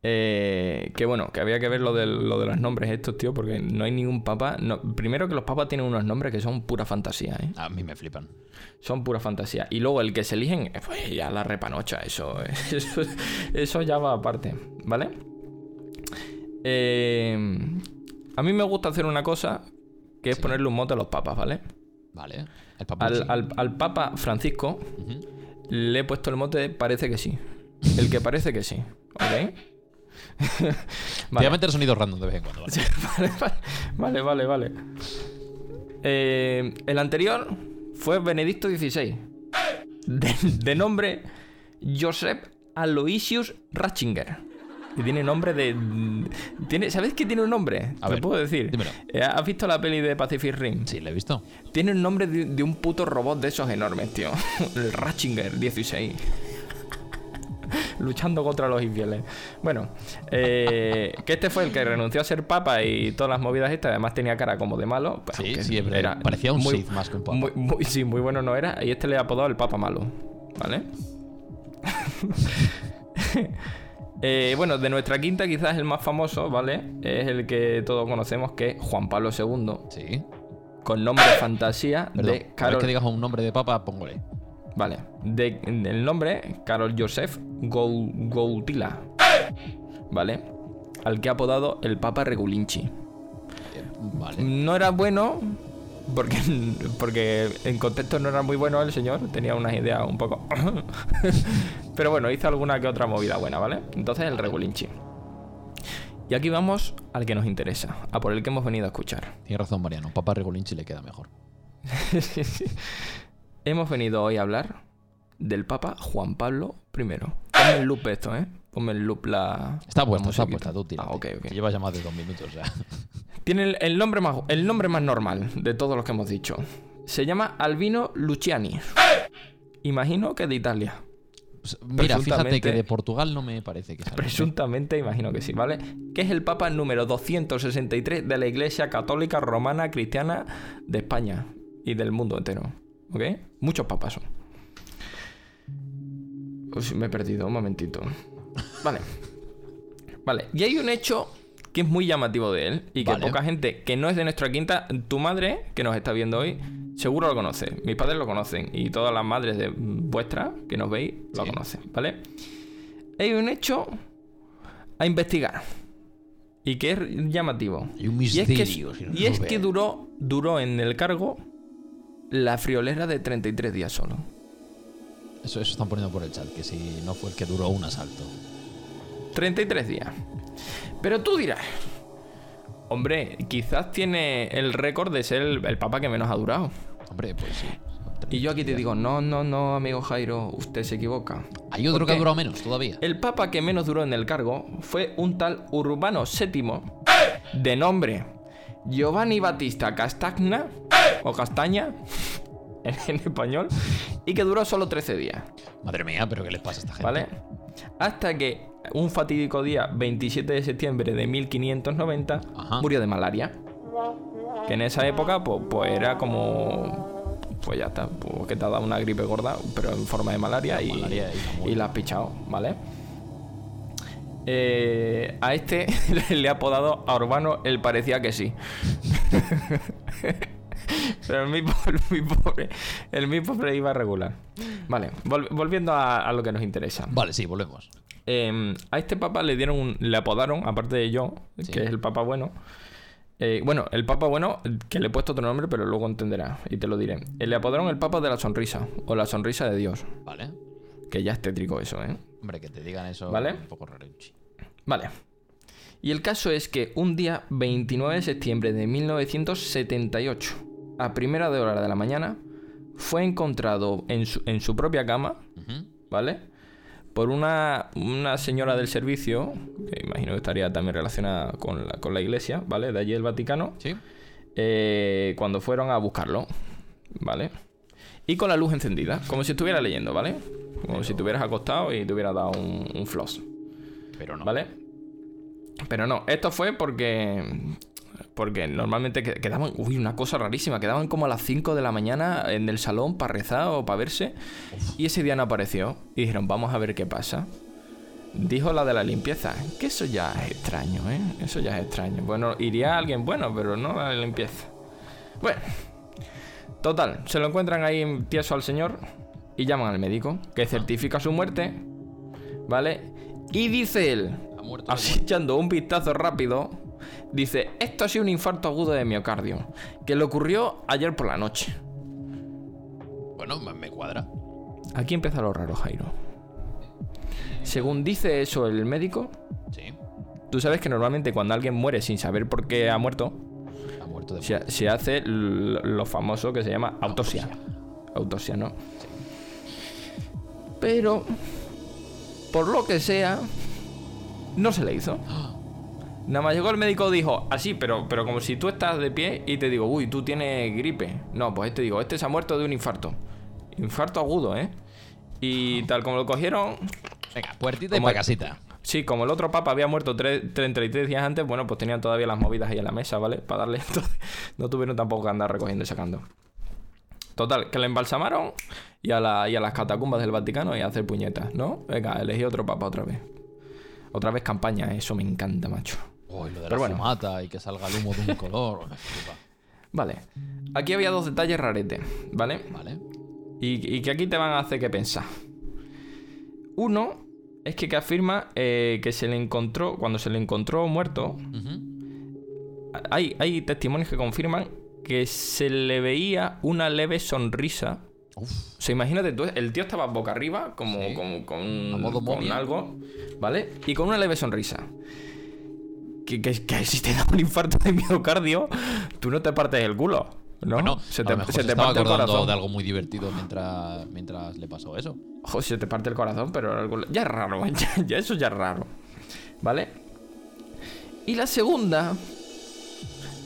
Speaker 3: Eh, que bueno, que había que ver lo de, lo de los nombres estos, tío, porque no hay ningún papa. no- primero que los papas tienen unos nombres que son pura fantasía, ¿eh?
Speaker 2: A mí me flipan.
Speaker 3: Son pura fantasía. Y luego el que se eligen, eh, pues ya la repanocha, eso, eso, eso ya va aparte, ¿vale? Eh, a mí me gusta hacer una cosa, que es ponerle un mote a los papas, ¿vale?
Speaker 2: Vale. El papá.
Speaker 3: Al, al- al papa Francisco le he puesto el mote parece que sí. El que parece que sí, ¿ok?
Speaker 2: Te voy a meter sonidos random de vez en cuando. ¿vale?
Speaker 3: Vale, vale, vale, vale, vale. Eh, el anterior fue Benedicto XVI. De, de nombre Joseph Aloysius Ratzinger. Y tiene nombre de. Tiene, ¿Sabes qué tiene un nombre?
Speaker 2: A
Speaker 3: Te
Speaker 2: ver,
Speaker 3: puedo decir.
Speaker 2: dímelo.
Speaker 3: Eh, ¿Has visto la peli de Pacific Rim?
Speaker 2: Sí, lo he visto.
Speaker 3: Tiene el nombre de, de un puto robot de esos enormes, tío. El Ratzinger 16. Luchando contra los infieles. Bueno, eh, que este fue el que renunció a ser papa y todas las movidas estas. Además tenía cara como de malo. pues,
Speaker 2: Sí, sí, pero parecía un Sith más que un papa.
Speaker 3: muy- muy- sí, muy bueno no era. Y este le ha apodado el papa malo. ¿Vale? Eh, bueno, de nuestra quinta quizás el más famoso, ¿vale? Es el que todos conocemos, que es Juan Pablo II,
Speaker 2: Sí.
Speaker 3: con nombre fantasía
Speaker 2: Perdón.
Speaker 3: de Carol...
Speaker 2: que digas un nombre de papa, póngole.
Speaker 3: Vale. De, el nombre, Carol Joseph Goutila. ¿Vale? Al que ha apodado el Papa Regulinchi.
Speaker 2: Vale.
Speaker 3: No era bueno, porque, porque en contexto no era muy bueno el señor, tenía unas ideas un poco... Pero bueno, hizo alguna que otra movida buena, ¿vale? Entonces el Regulinchi. Y aquí vamos al que nos interesa, a por el que hemos venido a escuchar.
Speaker 2: Tienes razón, Mariano. Papa Regolinchi le queda mejor.
Speaker 3: Hemos venido hoy a hablar del Papa Juan Pablo I. Ponme el loop esto, ¿eh? Ponme el loop la.
Speaker 2: Está puesta, está puesta, tú tira.
Speaker 3: Ah, ok, ok.
Speaker 2: Llevas ya más de dos minutos ya.
Speaker 3: Tiene el, el nombre más, el nombre más normal de todos los que hemos dicho. Se llama Albino Luciani. Imagino que de Italia.
Speaker 2: Pues, Mira, fíjate que de Portugal no me parece que sea.
Speaker 3: Presuntamente, imagino que sí, ¿vale? Que es el Papa número 263 de la Iglesia Católica Romana Cristiana de España y del mundo entero. ¿Ok? Muchos papas son. Uy, me he perdido, un momentito. Vale. Vale, y hay un hecho que es muy llamativo de él y que
Speaker 2: Vale.
Speaker 3: poca gente que no es de nuestra quinta, tu madre, que nos está viendo hoy, seguro lo conoce. Mis padres lo conocen y todas las madres de vuestras que nos veis lo
Speaker 2: Sí.
Speaker 3: conocen, ¿vale? Hay un hecho a investigar y que es llamativo.
Speaker 2: Un
Speaker 3: Y es que,
Speaker 2: misterio, si no
Speaker 3: y es que duró, duró en el cargo la friolera de 33 días solo.
Speaker 2: Eso, eso están poniendo por el chat, que si no fue el que duró un asalto.
Speaker 3: 33 días. Pero tú dirás, hombre, quizás tiene el récord de ser el, el papa que menos ha durado.
Speaker 2: Hombre, pues sí.
Speaker 3: Y yo aquí te digo, no, no, no, amigo Jairo, usted se equivoca.
Speaker 2: Hay otro
Speaker 3: ¿Por
Speaker 2: que ha durado menos todavía.
Speaker 3: El papa que menos duró en el cargo fue un tal Urbano VII, de nombre Giovanni Battista Castagna, o Castaña, en, español, y que duró solo 13 días,
Speaker 2: Madre mía, pero ¿qué les pasa a esta gente?
Speaker 3: ¿vale? Hasta que un fatídico día, 27 de septiembre de 1590,
Speaker 2: Ajá.
Speaker 3: murió de malaria. Que en esa época, pues, pues era como. Pues ya está, pues que te ha dado una gripe gorda, pero en forma de malaria y,
Speaker 2: Malaria y la
Speaker 3: y la has pichado, ¿vale? Eh, a este le ha apodado a Urbano el parecía que sí. Pero el mi pobre, el mi pobre, el mi pobre iba regular. Vale, vol- volviendo a, a lo que nos interesa.
Speaker 2: Vale, sí, volvemos.
Speaker 3: Eh, a este papa le dieron un- le apodaron, aparte de yo,
Speaker 2: Sí.
Speaker 3: que es el papa bueno. eh, bueno, el papa bueno, que le he puesto otro nombre, pero luego entenderás y te lo diré. Eh, le apodaron el papa de la sonrisa, o la sonrisa de Dios.
Speaker 2: Vale.
Speaker 3: Que ya es tétrico eso, ¿eh?
Speaker 2: Hombre, que te digan eso
Speaker 3: Vale.
Speaker 2: un poco raruchi.
Speaker 3: Vale. Y el caso es que un día 29 de septiembre de 1978, a primera de hora de la mañana, fue encontrado en su, en su propia cama. ¿vale? Por una, una señora del servicio, que imagino que estaría también relacionada con la, con la iglesia, ¿vale? De allí el Vaticano,
Speaker 2: Sí.
Speaker 3: eh, cuando fueron a buscarlo, ¿vale? Y con la luz encendida, como si estuviera leyendo, ¿vale? Como si te hubieras acostado y te hubiera dado un, un floss.
Speaker 2: Pero no.
Speaker 3: ¿Vale? Pero no, esto fue porque. Porque normalmente que- quedaban. Uy, una cosa rarísima. Quedaban como a las 5 de la mañana en el salón para rezar o para verse. Y ese día no apareció. Y dijeron, vamos a ver qué pasa. Dijo la de la limpieza. Que eso ya es extraño, ¿eh? Eso ya es extraño. Bueno, iría alguien bueno, pero no la de limpieza. Bueno. Total, se lo encuentran ahí tieso al señor. Y llaman al médico. Que certifica su muerte. ¿Vale? Y dice él. Así echando un vistazo rápido, dice, esto ha sido un infarto agudo de miocardio, que le ocurrió ayer por la noche.
Speaker 2: Bueno, me, cuadra.
Speaker 3: Aquí empieza lo raro, Jairo. Según dice eso el médico,
Speaker 2: Sí.
Speaker 3: tú sabes que normalmente cuando alguien muere sin saber por qué ha muerto,
Speaker 2: muerto de
Speaker 3: se, se hace lo famoso que se llama autopsia. Autopsia, ¿no? Pero, por lo que sea, no se le hizo. Nada más llegó el médico dijo, así, pero, pero como si tú estás de pie y te digo, uy, tú tienes gripe. No, pues este digo, este se ha muerto de un infarto. Infarto agudo, ¿eh? Y tal como lo cogieron,
Speaker 2: Venga, puertita y para casita.
Speaker 3: Sí, como el otro papa había muerto tre- 33 días antes, bueno, pues tenían todavía las movidas ahí en la mesa, ¿vale? Para darle. Entonces, no tuvieron tampoco que andar recogiendo y sacando. Total, que le embalsamaron y a, la- y a las catacumbas del Vaticano y a hacer puñetas, ¿no? Venga, elegí otro papa otra vez. Otra vez campaña, eso me encanta, macho.
Speaker 2: Uy, lo de
Speaker 3: Pero
Speaker 2: la
Speaker 3: bueno.
Speaker 2: fumata y que salga el humo de un color.
Speaker 3: Vale, aquí había dos detalles raretes, ¿vale?
Speaker 2: Vale.
Speaker 3: Y, y que aquí te van a hacer que pensar. Uno es que, que afirma eh, que se le encontró, cuando se le encontró muerto, hay, hay testimonios que confirman que se le veía una leve sonrisa.
Speaker 2: Uf.
Speaker 3: O sea, imagínate tú, el tío estaba boca arriba, como,
Speaker 2: Sí.
Speaker 3: como con,
Speaker 2: modo
Speaker 3: con algo, ¿vale? Y con una leve sonrisa. Que, que- que si te da un infarto de miocardio, tú no te partes el culo, ¿no?
Speaker 2: Bueno,
Speaker 3: se
Speaker 2: a
Speaker 3: te,
Speaker 2: lo mejor
Speaker 3: se
Speaker 2: se
Speaker 3: te
Speaker 2: estaba
Speaker 3: parte el
Speaker 2: acordando
Speaker 3: corazón.
Speaker 2: de algo muy divertido mientras, mientras le pasó eso.
Speaker 3: Ojo, se te parte el corazón, pero algo- ya es raro, ya, ya eso ya es raro. ¿Vale? Y la segunda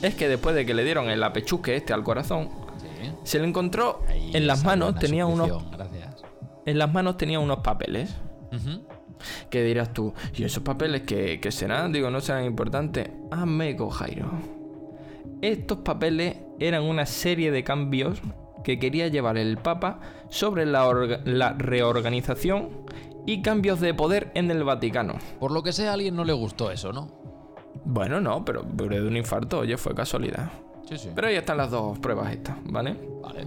Speaker 3: es que después de que le dieron el apechuque este al corazón,
Speaker 2: Sí.
Speaker 3: se le encontró
Speaker 2: Ahí,
Speaker 3: en las manos, tenía unos,
Speaker 2: Gracias.
Speaker 3: en las manos tenía unos papeles.
Speaker 2: Ujú.
Speaker 3: Que dirás tú, ¿y esos papeles qué, qué serán? Digo, no serán importantes. Amigo Jairo. Estos papeles eran una serie de cambios que quería llevar el Papa sobre la, orga- la reorganización y cambios de poder en el Vaticano.
Speaker 2: Por lo que sea, a alguien no le gustó eso, ¿no?
Speaker 3: Bueno, no, pero, pero de un infarto, oye, fue casualidad.
Speaker 2: Sí, sí.
Speaker 3: Pero ahí están las dos pruebas estas, ¿vale?
Speaker 2: Vale.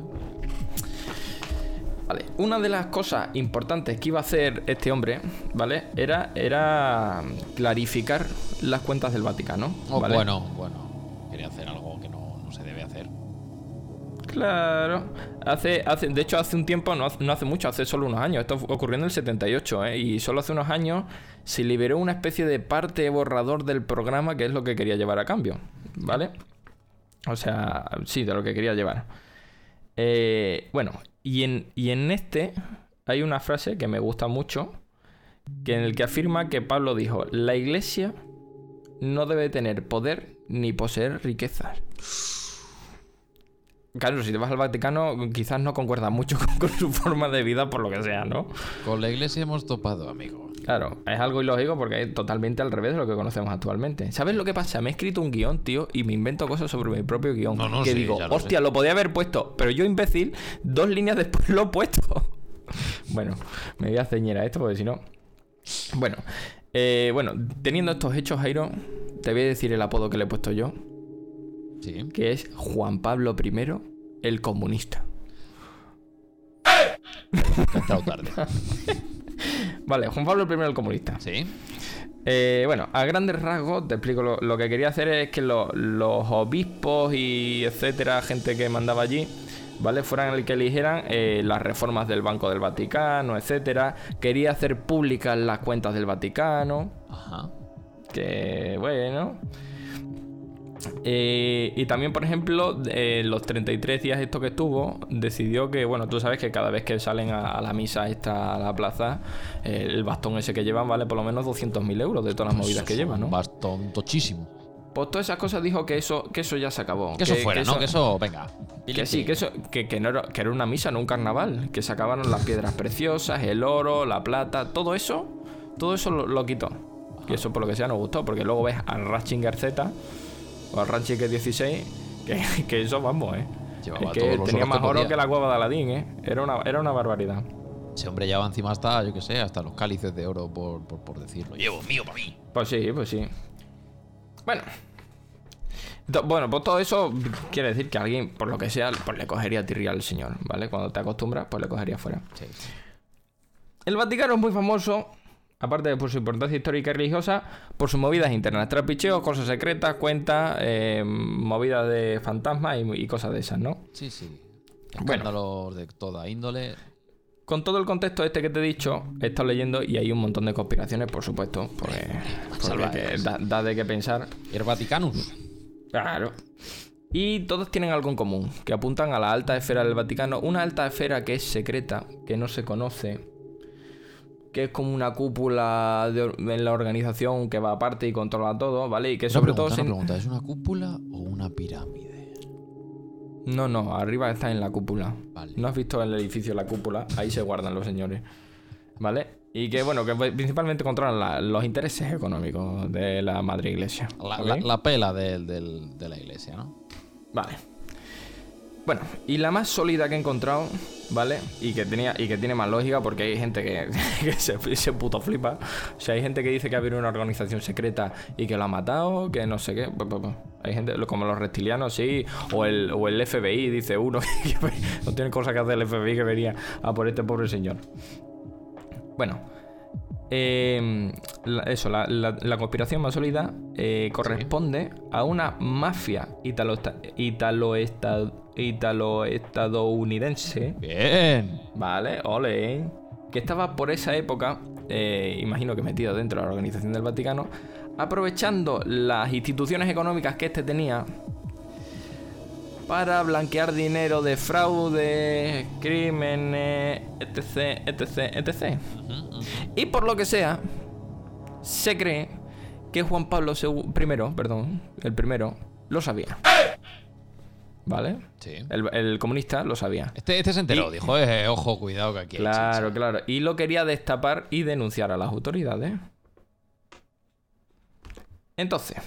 Speaker 3: Vale, una de las cosas importantes que iba a hacer este hombre, ¿vale? Era, era clarificar las cuentas del Vaticano.
Speaker 2: Oh. Bueno, bueno. Quería hacer algo que no, no se debe hacer.
Speaker 3: Claro. Hace, hace, de hecho, hace un tiempo, no hace, no hace mucho, hace solo unos años. Esto ocurrió en el 78, ¿eh? Y solo hace unos años se liberó una especie de parte borrador del programa que es lo que quería llevar a cambio, ¿vale? O sea, sí, de lo que quería llevar. Eh, bueno, y en, y en este hay una frase que me gusta mucho, que en el que afirma que Pablo dijo, la iglesia no debe tener poder ni poseer riquezas. Claro, si te vas al Vaticano, quizás no concuerdas mucho con, con su forma de vida, por lo que sea, ¿no?
Speaker 2: Con la iglesia hemos topado, amigo.
Speaker 3: Claro, es algo ilógico porque es totalmente al revés de lo que conocemos actualmente. ¿Sabes lo que pasa? Me he escrito un guion, tío, y me invento cosas sobre mi propio guion.
Speaker 2: No, no,
Speaker 3: que
Speaker 2: sí,
Speaker 3: digo,
Speaker 2: lo
Speaker 3: hostia,
Speaker 2: sé.
Speaker 3: lo podía haber puesto, pero yo, imbécil, dos líneas después lo he puesto. bueno, me voy a ceñir a esto porque si no. Bueno, eh, bueno, teniendo estos hechos, Jairo, te voy a decir el apodo que le he puesto yo,
Speaker 2: Sí.
Speaker 3: que es Juan Pablo I, el comunista.
Speaker 2: He tarde.
Speaker 3: Vale, Juan Pablo I, el comunista.
Speaker 2: Sí.
Speaker 3: Eh, bueno, a grandes rasgos te explico. Lo, lo que quería hacer es que lo- los obispos y etcétera, gente que mandaba allí, ¿vale? Fueran el que eligieran eh, las reformas del Banco del Vaticano, etcétera. Quería hacer públicas las cuentas del Vaticano,
Speaker 2: Ajá.
Speaker 3: que bueno. Eh, y también, por ejemplo, eh, los 33 días esto que estuvo, decidió que, bueno, tú sabes que cada vez que salen a, a la misa esta a la plaza, eh, el bastón ese que llevan vale por lo menos 200.000 euros de todas las movidas que llevan, ¿no?
Speaker 2: Un bastón tochísimo.
Speaker 3: Pues todas esas cosas dijo que eso, que eso ya se acabó.
Speaker 2: Que eso fuera, ¿no? Que eso, venga.
Speaker 3: que sí, que eso, que, que no era, que era una misa, no un carnaval. Que se acabaron las piedras preciosas, el oro, la plata, todo eso, todo eso lo, lo quitó. Y eso por lo que sea nos gustó, porque luego ves al Ratchinger Z o al Ratchinger 16, que, que eso vamos, eh.
Speaker 2: Llevaba
Speaker 3: Es que tenía más
Speaker 2: que
Speaker 3: oro que la cueva de Aladín, eh. Era una, era una barbaridad.
Speaker 2: Ese hombre lleva encima hasta, yo que sé, hasta los cálices de oro, por, por, por decirlo. Llevo mío para mí.
Speaker 3: Pues sí, pues sí. Bueno. Bueno, pues todo eso quiere decir que alguien, por lo que sea, pues le cogería tirria al señor, ¿vale? Cuando te acostumbras, pues le cogería fuera.
Speaker 2: Sí.
Speaker 3: El Vaticano es muy famoso, aparte de por su importancia histórica y religiosa, por sus movidas internas, trapicheos, cosas secretas, cuentas, eh, movidas de fantasmas y, y cosas de esas, ¿no?
Speaker 2: Sí, sí.
Speaker 3: Bueno.
Speaker 2: De toda índole.
Speaker 3: Con todo el contexto este que te he dicho, he estado leyendo y hay un montón de conspiraciones, por supuesto, porque, porque da, da de qué pensar.
Speaker 2: El Vaticanus.
Speaker 3: Claro. Y todos tienen algo en común, que apuntan a la alta esfera del Vaticano, una alta esfera que es secreta, que no se conoce, que es como una cúpula de en la organización que va aparte y controla todo, ¿vale? Y que
Speaker 2: Una
Speaker 3: sobre
Speaker 2: pregunta,
Speaker 3: todo...
Speaker 2: una
Speaker 3: se-
Speaker 2: pregunta. ¿Es una cúpula o una pirámide?
Speaker 3: No, no, arriba está en la cúpula.
Speaker 2: Vale.
Speaker 3: ¿No has visto el edificio la cúpula? Ahí se guardan los señores. ¿Vale? Y que, bueno, que principalmente controlan la- los intereses económicos de la madre iglesia.
Speaker 2: La,
Speaker 3: ¿ok?
Speaker 2: la- la pela del- de la iglesia, ¿no?
Speaker 3: Vale. Bueno, y la más sólida que he encontrado, ¿vale? Y que tenía y que tiene más lógica porque hay gente que, se, puto flipa. O sea, hay gente que dice que ha habido una organización secreta y que lo ha matado, que no sé qué. Pu, pu, pu. Hay gente como los reptilianos, sí. O el, FBI, dice uno, no tiene cosa que hacer el FBI que venía a por este pobre señor. Bueno, eh, la- eso, la, la- la conspiración más sólida eh, corresponde a una mafia italo, italo, italo-estadounidense,
Speaker 2: Bien.
Speaker 3: ¿vale? Ole, que estaba por esa época, eh, imagino que metido dentro de la organización del Vaticano, aprovechando las instituciones económicas que este tenía para blanquear dinero de fraude, crímenes, etc, etc, etc. Y por lo que sea, se cree que Juan Pablo II, primero, perdón, el primero, lo sabía. ¿Vale?
Speaker 2: Sí.
Speaker 3: El, el comunista lo sabía.
Speaker 2: Este, este se enteró,
Speaker 3: Y-
Speaker 2: dijo, eh, ojo, cuidado que aquí hay
Speaker 3: Claro,
Speaker 2: chicha".
Speaker 3: claro. Y lo quería destapar y denunciar a las autoridades. Entonces,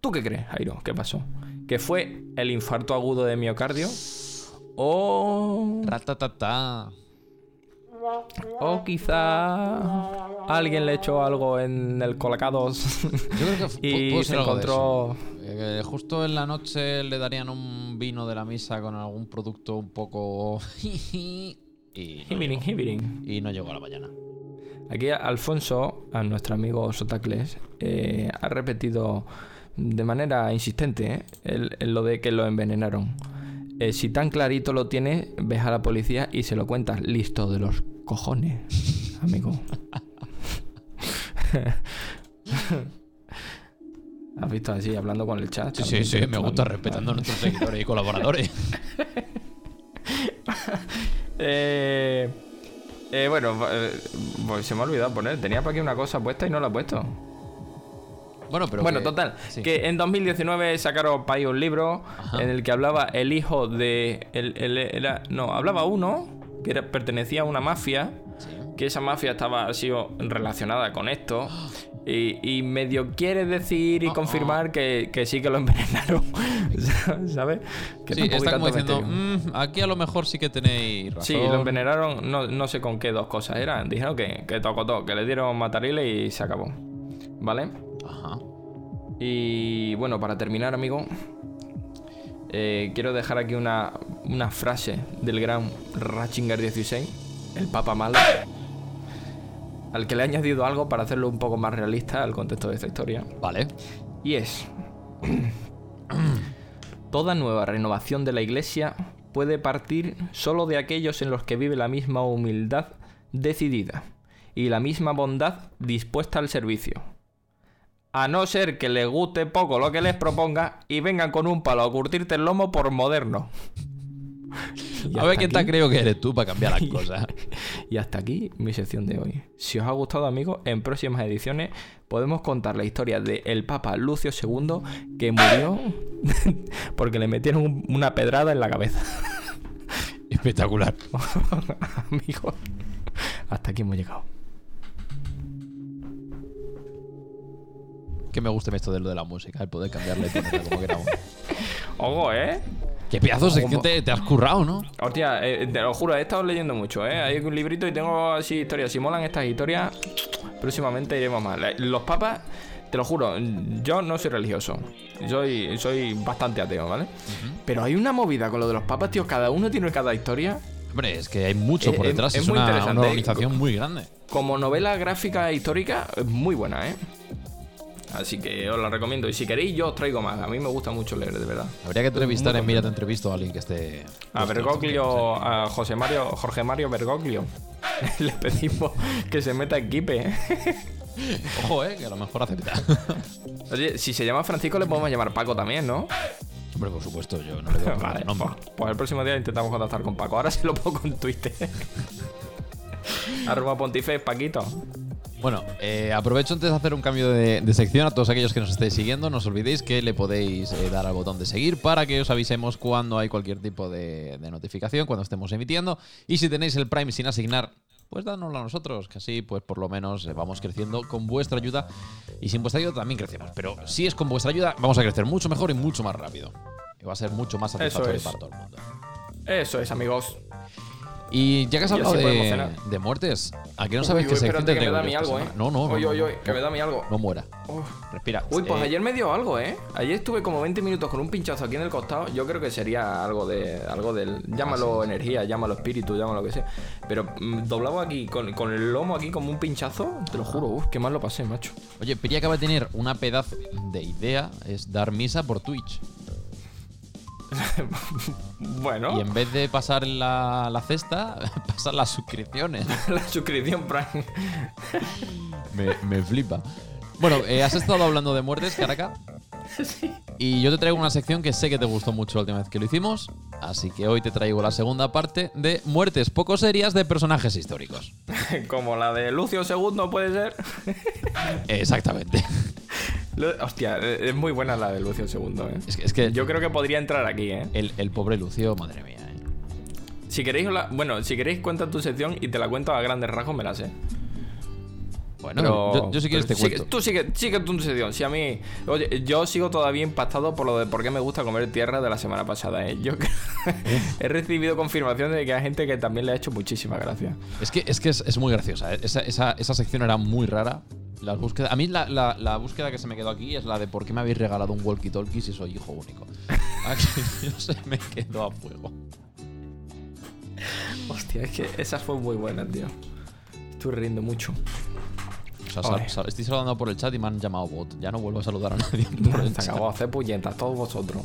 Speaker 3: ¿tú qué crees, Jairo? ¿Qué pasó? ¿Que fue el infarto agudo de miocardio? ¿O,
Speaker 2: Ratatata.
Speaker 3: o quizá alguien le echó algo en el
Speaker 2: fu-
Speaker 3: y se encontró...
Speaker 2: Eh, justo en la noche le darían un vino de la misa con algún producto un poco... y, no y no llegó a la mañana.
Speaker 3: Aquí Alfonso, a nuestro amigo Sotacles, eh, ha repetido de manera insistente ¿eh? el- el lo de que lo envenenaron. Eh, si tan clarito lo tienes, ves a la policía y se lo cuentas. Listo de los cojones, amigo. ¿Has visto así, hablando con el chat?
Speaker 2: Sí, sí, sí, me gusta respetando a nuestros seguidores y colaboradores.
Speaker 3: Eh, eh, bueno, pues se me ha olvidado poner. Tenía por aquí una cosa puesta y no la he puesto.
Speaker 2: Bueno, pero
Speaker 3: bueno,
Speaker 2: que-
Speaker 3: total,
Speaker 2: sí.
Speaker 3: que en 2019 sacaron para ahí un libro
Speaker 2: Ajá.
Speaker 3: en el que hablaba el hijo de... El, el- era, no, hablaba uno que era- pertenecía a una mafia,
Speaker 2: Sí.
Speaker 3: que esa mafia estaba ha sido relacionada con esto. Y, y medio quiere decir y
Speaker 2: Oh,
Speaker 3: confirmar que, que sí que lo envenenaron. ¿Sabes? Que
Speaker 2: Sí, está como diciendo. "Mm, aquí a lo mejor sí que tenéis razón.
Speaker 3: Sí, lo envenenaron, no, no sé con qué dos cosas eran. Dijeron que, que tocó todo, que le dieron matarile y se acabó. ¿Vale?
Speaker 2: Ajá.
Speaker 3: Y bueno, para terminar, amigo, eh, quiero dejar aquí una, una frase del gran Ratzinger 16, el Papa Malo, al que le he añadido algo para hacerlo un poco más realista al contexto de esta historia.
Speaker 2: Vale.
Speaker 3: Y es, toda nueva renovación de la iglesia puede partir solo de aquellos en los que vive la misma humildad decidida y la misma bondad dispuesta al servicio. A no ser que les guste poco lo que les proponga y vengan con un palo a curtirte el lomo por moderno.
Speaker 2: A ver quién te creo que eres tú para cambiar las cosas.
Speaker 3: y hasta aquí mi sección de hoy. Si os ha gustado, amigos, en próximas ediciones podemos contar la historia de el Papa Lucio II que murió porque le metieron un- una pedrada en la cabeza.
Speaker 2: Espectacular.
Speaker 3: amigos, hasta aquí hemos llegado.
Speaker 2: Que me gusta esto de lo de la música, el poder cambiarla y ponerla como queramos.
Speaker 3: Ojo, ¿eh?
Speaker 2: Qué pedazos de que te, te has currado, ¿no?
Speaker 3: Hostia, eh, te lo juro, he estado leyendo mucho, ¿eh? Hay un librito y tengo así historias. Si molan estas historias, próximamente iremos más. Los papas, te lo juro, yo no soy religioso. Soy, soy bastante ateo, ¿vale? Pero hay una movida con lo de los papas, tío. Cada uno tiene cada historia.
Speaker 2: Hombre, es que hay mucho por
Speaker 3: Eh,
Speaker 2: detrás.
Speaker 3: es
Speaker 2: Es,
Speaker 3: muy
Speaker 2: una,
Speaker 3: interesante,
Speaker 2: una organización muy grande.
Speaker 3: Como novela gráfica histórica, es muy buena, ¿eh? Así que os la recomiendo. Y si queréis, yo os traigo más. A mí me gusta mucho leer, de verdad.
Speaker 2: Habría que entrevistar en Mira te entrevisto a alguien que esté.
Speaker 3: A Bergoglio, a José Mario, Jorge Mario Bergoglio. Le pedimos que se meta en Kipe, ¿eh?
Speaker 2: Ojo, eh, que a lo mejor acepta.
Speaker 3: Oye, si se llama Francisco, le podemos llamar Paco también, ¿no?
Speaker 2: Hombre, por supuesto, yo no le doy
Speaker 3: Vale,
Speaker 2: nombre.
Speaker 3: pues, pues el próximo día intentamos contactar con Paco. Ahora se lo pongo en Twitter. Arroba Pontife, Paquito.
Speaker 2: Bueno, eh, aprovecho antes de hacer un cambio de, de sección a todos aquellos que nos estéis siguiendo. No os olvidéis que le podéis eh, dar al botón de seguir para que os avisemos cuando hay cualquier tipo de, de notificación, cuando estemos emitiendo. Y si tenéis el Prime sin asignar, pues dánoslo a nosotros, que así pues por lo menos eh, vamos creciendo con vuestra ayuda. Y sin vuestra ayuda también crecemos. Pero si es con vuestra ayuda, vamos a crecer mucho mejor y mucho más rápido. Y va a ser mucho más satisfactorio
Speaker 3: es.
Speaker 2: para todo el mundo.
Speaker 3: Eso es, amigos.
Speaker 2: Y ya que has hablado de, de muertes, ¿a qué no sabes
Speaker 3: Uy,
Speaker 2: qué
Speaker 3: uy, espérate,
Speaker 2: te
Speaker 3: que me da mi algo, ¿eh?
Speaker 2: No, no,
Speaker 3: que me da mi algo.
Speaker 2: No muera.
Speaker 3: Uf.
Speaker 2: Respira.
Speaker 3: Uy, pues
Speaker 2: Eh,
Speaker 3: ayer me dio algo, ¿eh? Ayer estuve como 20 minutos con un pinchazo aquí en el costado. Yo creo que sería algo de. algo del. Llámalo energía, llámalo espíritu, llámalo lo que sea. Pero mm, doblado aquí, con, con el lomo aquí como un pinchazo, te lo juro, uf, qué mal lo pasé, macho.
Speaker 2: Oye, Piri acaba de tener una pedazo de idea, es dar misa por Twitch.
Speaker 3: Bueno,
Speaker 2: Y en vez de pasar la, la cesta, pasar las suscripciones.
Speaker 3: la suscripción Prime.
Speaker 2: Me, me flipa. Bueno, eh, has estado hablando de muertes, Caraca. Y yo te traigo una sección que sé que te gustó mucho la última vez que lo hicimos. Así que hoy te traigo la segunda parte de muertes poco serias de personajes históricos.
Speaker 3: como la de Lucio II, puede ser.
Speaker 2: Exactamente.
Speaker 3: Hostia, es muy buena la de Lucio II, ¿eh?
Speaker 2: Es que, es que
Speaker 3: Yo creo que podría entrar aquí, ¿eh?
Speaker 2: el, el pobre Lucio, madre mía. ¿eh?
Speaker 3: Si queréis, la- bueno, si queréis cuenta tu sección y te la cuento a grandes rasgos, me la sé.
Speaker 2: Bueno,
Speaker 3: Pero,
Speaker 2: yo, yo si quieres te cuento.
Speaker 3: Tú sigue, sigue tu sección. Si a mí. Oye, yo sigo todavía impactado por lo de por qué me gusta comer tierra de la semana pasada, ¿eh? Yo he recibido confirmación de que hay gente que también le ha hecho muchísima gracia.
Speaker 2: Es que es, que es, es muy graciosa. ¿eh? Esa, esa- esa sección era muy rara. Las búsquedas, a mí la, la- la búsqueda que se me quedó aquí es la de por qué me habéis regalado un walkie-talkie si soy hijo único. Aquí se me quedó a fuego.
Speaker 3: Hostia, es que esa fue muy buena, tío. Estoy riendo mucho.
Speaker 2: O sea, sal-
Speaker 3: Ole.
Speaker 2: sal- estoy saludando por el chat y me han llamado bot. Ya no vuelvo a saludar a nadie por el
Speaker 3: Se
Speaker 2: chat.
Speaker 3: acabó de hacer puñetas, todos vosotros.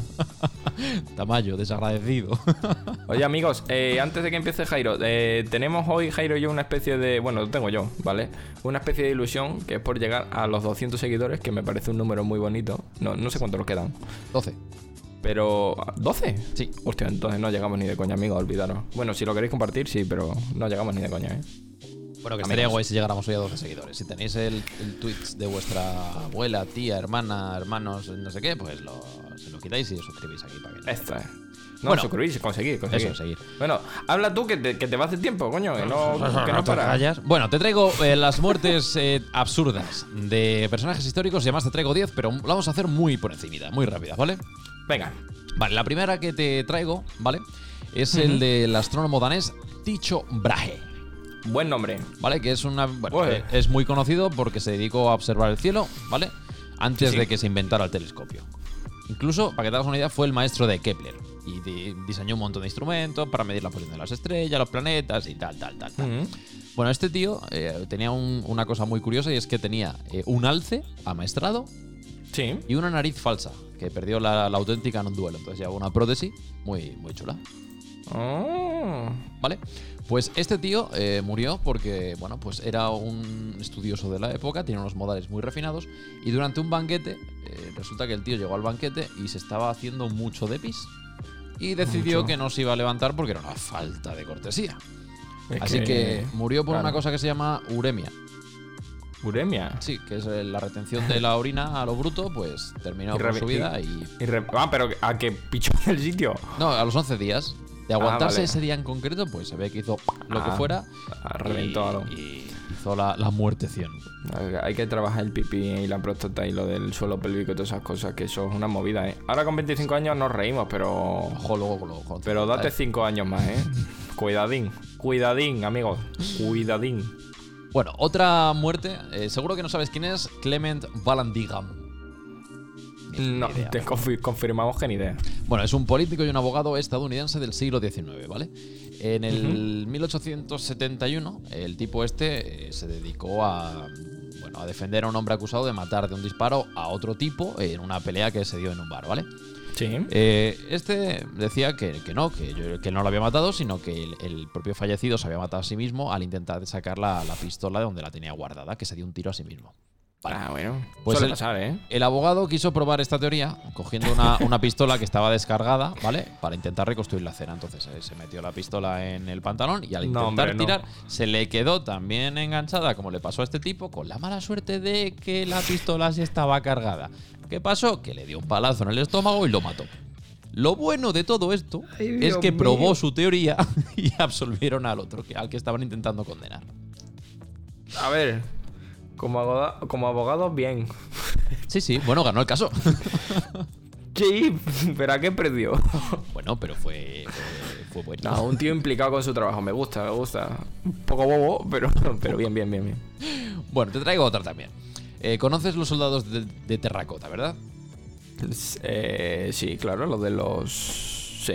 Speaker 2: Tamayo, desagradecido.
Speaker 3: Oye amigos, eh, antes de que empiece Jairo, eh, tenemos hoy Jairo y yo una especie de, bueno, lo tengo yo, ¿vale? Una especie de ilusión que es por llegar a los 200 seguidores, que me parece un número muy bonito. No, no sé cuántos nos quedan,
Speaker 2: 12.
Speaker 3: pero ¿12?
Speaker 2: Sí.
Speaker 3: Hostia, entonces no llegamos ni de coña, amigos, olvidaros. Bueno, si lo queréis compartir, sí, pero no llegamos ni de coña, ¿eh?
Speaker 2: Bueno, que estaría guay si llegáramos hoy a 12 seguidores. Si tenéis el, el tweet de vuestra abuela, tía, hermana, hermanos, no sé qué, pues lo, se lo quitáis y os suscribís aquí para que.
Speaker 3: Esto es. No,
Speaker 2: Bueno.
Speaker 3: suscribirse, conseguir, conseguir.
Speaker 2: Eso, seguir.
Speaker 3: Bueno, habla tú que te, que te va a hacer tiempo, coño, que no, que no para.
Speaker 2: Bueno, te traigo eh, las muertes eh, absurdas de personajes históricos y además te traigo 10, pero lo vamos a hacer muy por encima, muy rápidas, ¿vale?
Speaker 3: Venga.
Speaker 2: Vale, la primera que te traigo, ¿vale? Es el del astrónomo danés Tycho Brahe.
Speaker 3: Buen nombre.
Speaker 2: ¿Vale? Que es una. Bueno, eh, es muy conocido porque se dedicó a observar el cielo, ¿vale? Antes
Speaker 3: Sí, sí.
Speaker 2: de que se inventara el telescopio. Incluso, para que te hagas una idea, fue el maestro de Kepler. Y di- diseñó un montón de instrumentos para medir la posición de las estrellas, los planetas y tal, tal, tal. tal. Bueno, este tío eh, tenía un- una cosa muy curiosa y es que tenía eh, un alce amaestrado
Speaker 3: Sí.
Speaker 2: y una nariz falsa, que perdió la, la auténtica en un duelo. Entonces llevaba una prótesis muy, muy chula.
Speaker 3: Oh.
Speaker 2: ¿Vale? Pues este tío eh, murió porque, bueno, pues era un estudioso de la época, tiene unos modales muy refinados y durante un banquete, eh, resulta que el tío llegó al banquete y se estaba haciendo mucho de pis. Y decidió
Speaker 3: Mucho.
Speaker 2: que no se iba a levantar porque era una falta de cortesía.
Speaker 3: Es
Speaker 2: Así que, murió por
Speaker 3: claro.
Speaker 2: una cosa que se llama uremia.
Speaker 3: Uremia.
Speaker 2: Sí, que es eh, la retención de la orina a lo bruto, pues terminó con su vida y...
Speaker 3: Ah, pero ¿a qué pichó el sitio?
Speaker 2: No, a los 11 días. De aguantarse
Speaker 3: vale.
Speaker 2: ese día en concreto, pues se ve que hizo lo que
Speaker 3: Ah,
Speaker 2: fuera.
Speaker 3: ah, reventó algo.
Speaker 2: y, hizo la, la muerteción.
Speaker 3: Hay que trabajar el pipí y la próstata y lo del suelo pélvico y todas esas cosas, que eso es una movida, ¿eh? Ahora con 25 años nos reímos, pero.
Speaker 2: Ojo, luego, luego.
Speaker 3: Pero date
Speaker 2: ¿sabes?
Speaker 3: 5 años más, ¿eh? Cuidadín, cuidadín, amigos. Cuidadín.
Speaker 2: Bueno, otra muerte. eh, seguro que no sabes quién es. Clement Vallandigham.
Speaker 3: No,
Speaker 2: idea.
Speaker 3: te confi- confirmamos que ni idea.
Speaker 2: Bueno, es un político y un abogado estadounidense del siglo XIX, ¿vale? En el 1871, el tipo este eh, se dedicó a, bueno, a defender a un hombre acusado de matar de un disparo a otro tipo en una pelea que se dio en un bar, ¿vale?
Speaker 3: Sí.
Speaker 2: Eh, este decía que, que no, que, yo- que él no lo había matado, sino que el, el propio fallecido se había matado a sí mismo al intentar sacar la, la pistola de donde la tenía guardada, que se dio un tiro a sí mismo. Vale.
Speaker 3: Ah, bueno.
Speaker 2: Pues
Speaker 3: Suele
Speaker 2: el-
Speaker 3: pasar, ¿eh?
Speaker 2: El abogado quiso probar esta teoría cogiendo una, una pistola que estaba descargada, ¿vale? Para intentar reconstruir la escena. Entonces eh, se metió la pistola en el pantalón y al
Speaker 3: No,
Speaker 2: intentar
Speaker 3: no.
Speaker 2: tirar se le quedó también enganchada, como le pasó a este tipo, con la mala suerte de que la pistola sí estaba cargada. ¿Qué pasó? Que le dio un palazo en el estómago y lo mató. Lo bueno de todo esto
Speaker 3: Ay,
Speaker 2: es que probó su teoría y absolvieron al otro, que- al que estaban intentando condenar.
Speaker 3: A ver. Como abogado, como abogado, bien.
Speaker 2: Sí, sí, bueno, ganó el caso.
Speaker 3: Sí, pero ¿a qué perdió?
Speaker 2: bueno, pero fue, fue, fue bueno.
Speaker 3: No, un tío implicado con su trabajo. Me gusta, me gusta. Un poco bobo, pero, pero bien, bien, bien, bien.
Speaker 2: Bueno, te traigo otra también. Eh, ¿Conoces los soldados de, de terracota, verdad?
Speaker 3: Eh, sí, claro, lo de los. Sí.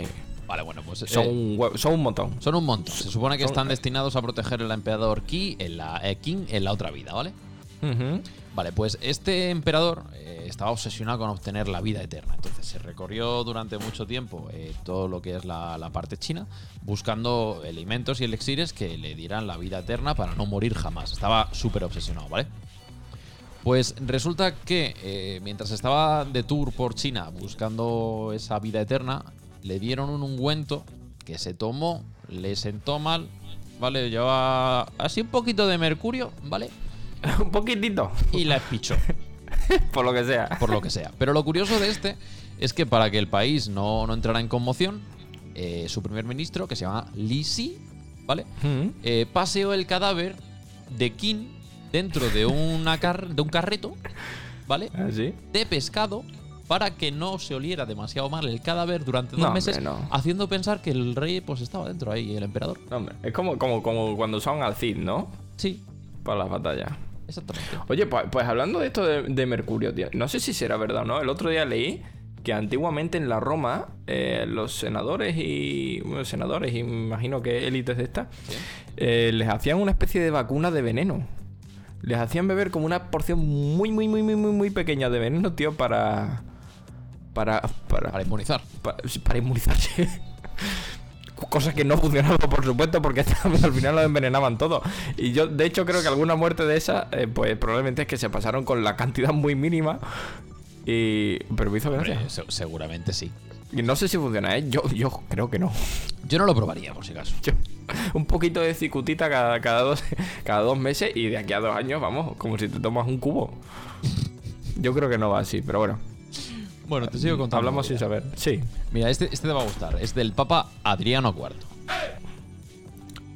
Speaker 2: Vale, bueno, pues eh,
Speaker 3: Son, un, hue- son un montón.
Speaker 2: son un montón. Se supone que
Speaker 3: Son-
Speaker 2: están destinados a proteger al emperador Ki en la, eh, King en la otra vida, ¿vale? Vale, pues este emperador eh, estaba obsesionado con obtener la vida eterna. Entonces se recorrió durante mucho tiempo eh, todo lo que es la, parte china, buscando elementos y elixires que le dieran la vida eterna para no morir jamás. Estaba súper obsesionado, ¿vale? Pues resulta que eh, mientras estaba de tour por China buscando esa vida eterna, le dieron un ungüento que se tomó, le sentó mal, ¿vale? Llevaba así un poquito de mercurio, ¿vale?
Speaker 3: un poquitito.
Speaker 2: Y la espichó
Speaker 3: Por lo que sea.
Speaker 2: por lo que sea. Pero lo curioso de este es que para que el país no, no entrara en conmoción, eh, su primer ministro, que se llama Li Si, ¿vale? Eh, paseó el cadáver de Qin dentro de, una car- de un carreto, ¿vale?
Speaker 3: ¿Ah, sí?
Speaker 2: De pescado para que no se oliera demasiado mal el cadáver durante dos
Speaker 3: No, hombre,
Speaker 2: meses,
Speaker 3: no.
Speaker 2: haciendo pensar que el rey pues estaba dentro ahí, el emperador.
Speaker 3: No, hombre, es como, como, como cuando usaban al Cid, ¿no?
Speaker 2: Sí,
Speaker 3: Para las batallas.
Speaker 2: Exactamente.
Speaker 3: Oye, pues, pues hablando de esto de, de Mercurio, tío, no sé si será verdad o no. El otro día leí que antiguamente en la Roma eh, los senadores y. Bueno, senadores, y imagino que élites de estas, eh, les hacían una especie de vacuna de veneno. Les hacían beber como una porción muy, muy, muy, muy, muy, muy pequeña de veneno, tío, para. Para. Para,
Speaker 2: Para inmunizar.
Speaker 3: para, para inmunizarse. Cosa que no funcionaba, por supuesto, porque al final lo envenenaban todo. Y yo, de hecho, creo que alguna muerte de esa, eh, pues probablemente es que se pasaron con la cantidad muy mínima. Y. Pero me hizo gracia.
Speaker 2: Hombre, se- seguramente sí.
Speaker 3: Y no sé si funciona, ¿eh? Yo, yo creo que no.
Speaker 2: Yo no lo probaría, por si acaso.
Speaker 3: Yo- un poquito de cicutita cada, cada, dos, cada dos meses y de aquí a dos años, vamos, como si te tomas un cubo. Yo creo que no va así, pero bueno.
Speaker 2: Bueno, te sigo contando.
Speaker 3: Hablamos sin saber. Sí.
Speaker 2: Mira, este, este te va a gustar. Es del Papa Adriano IV.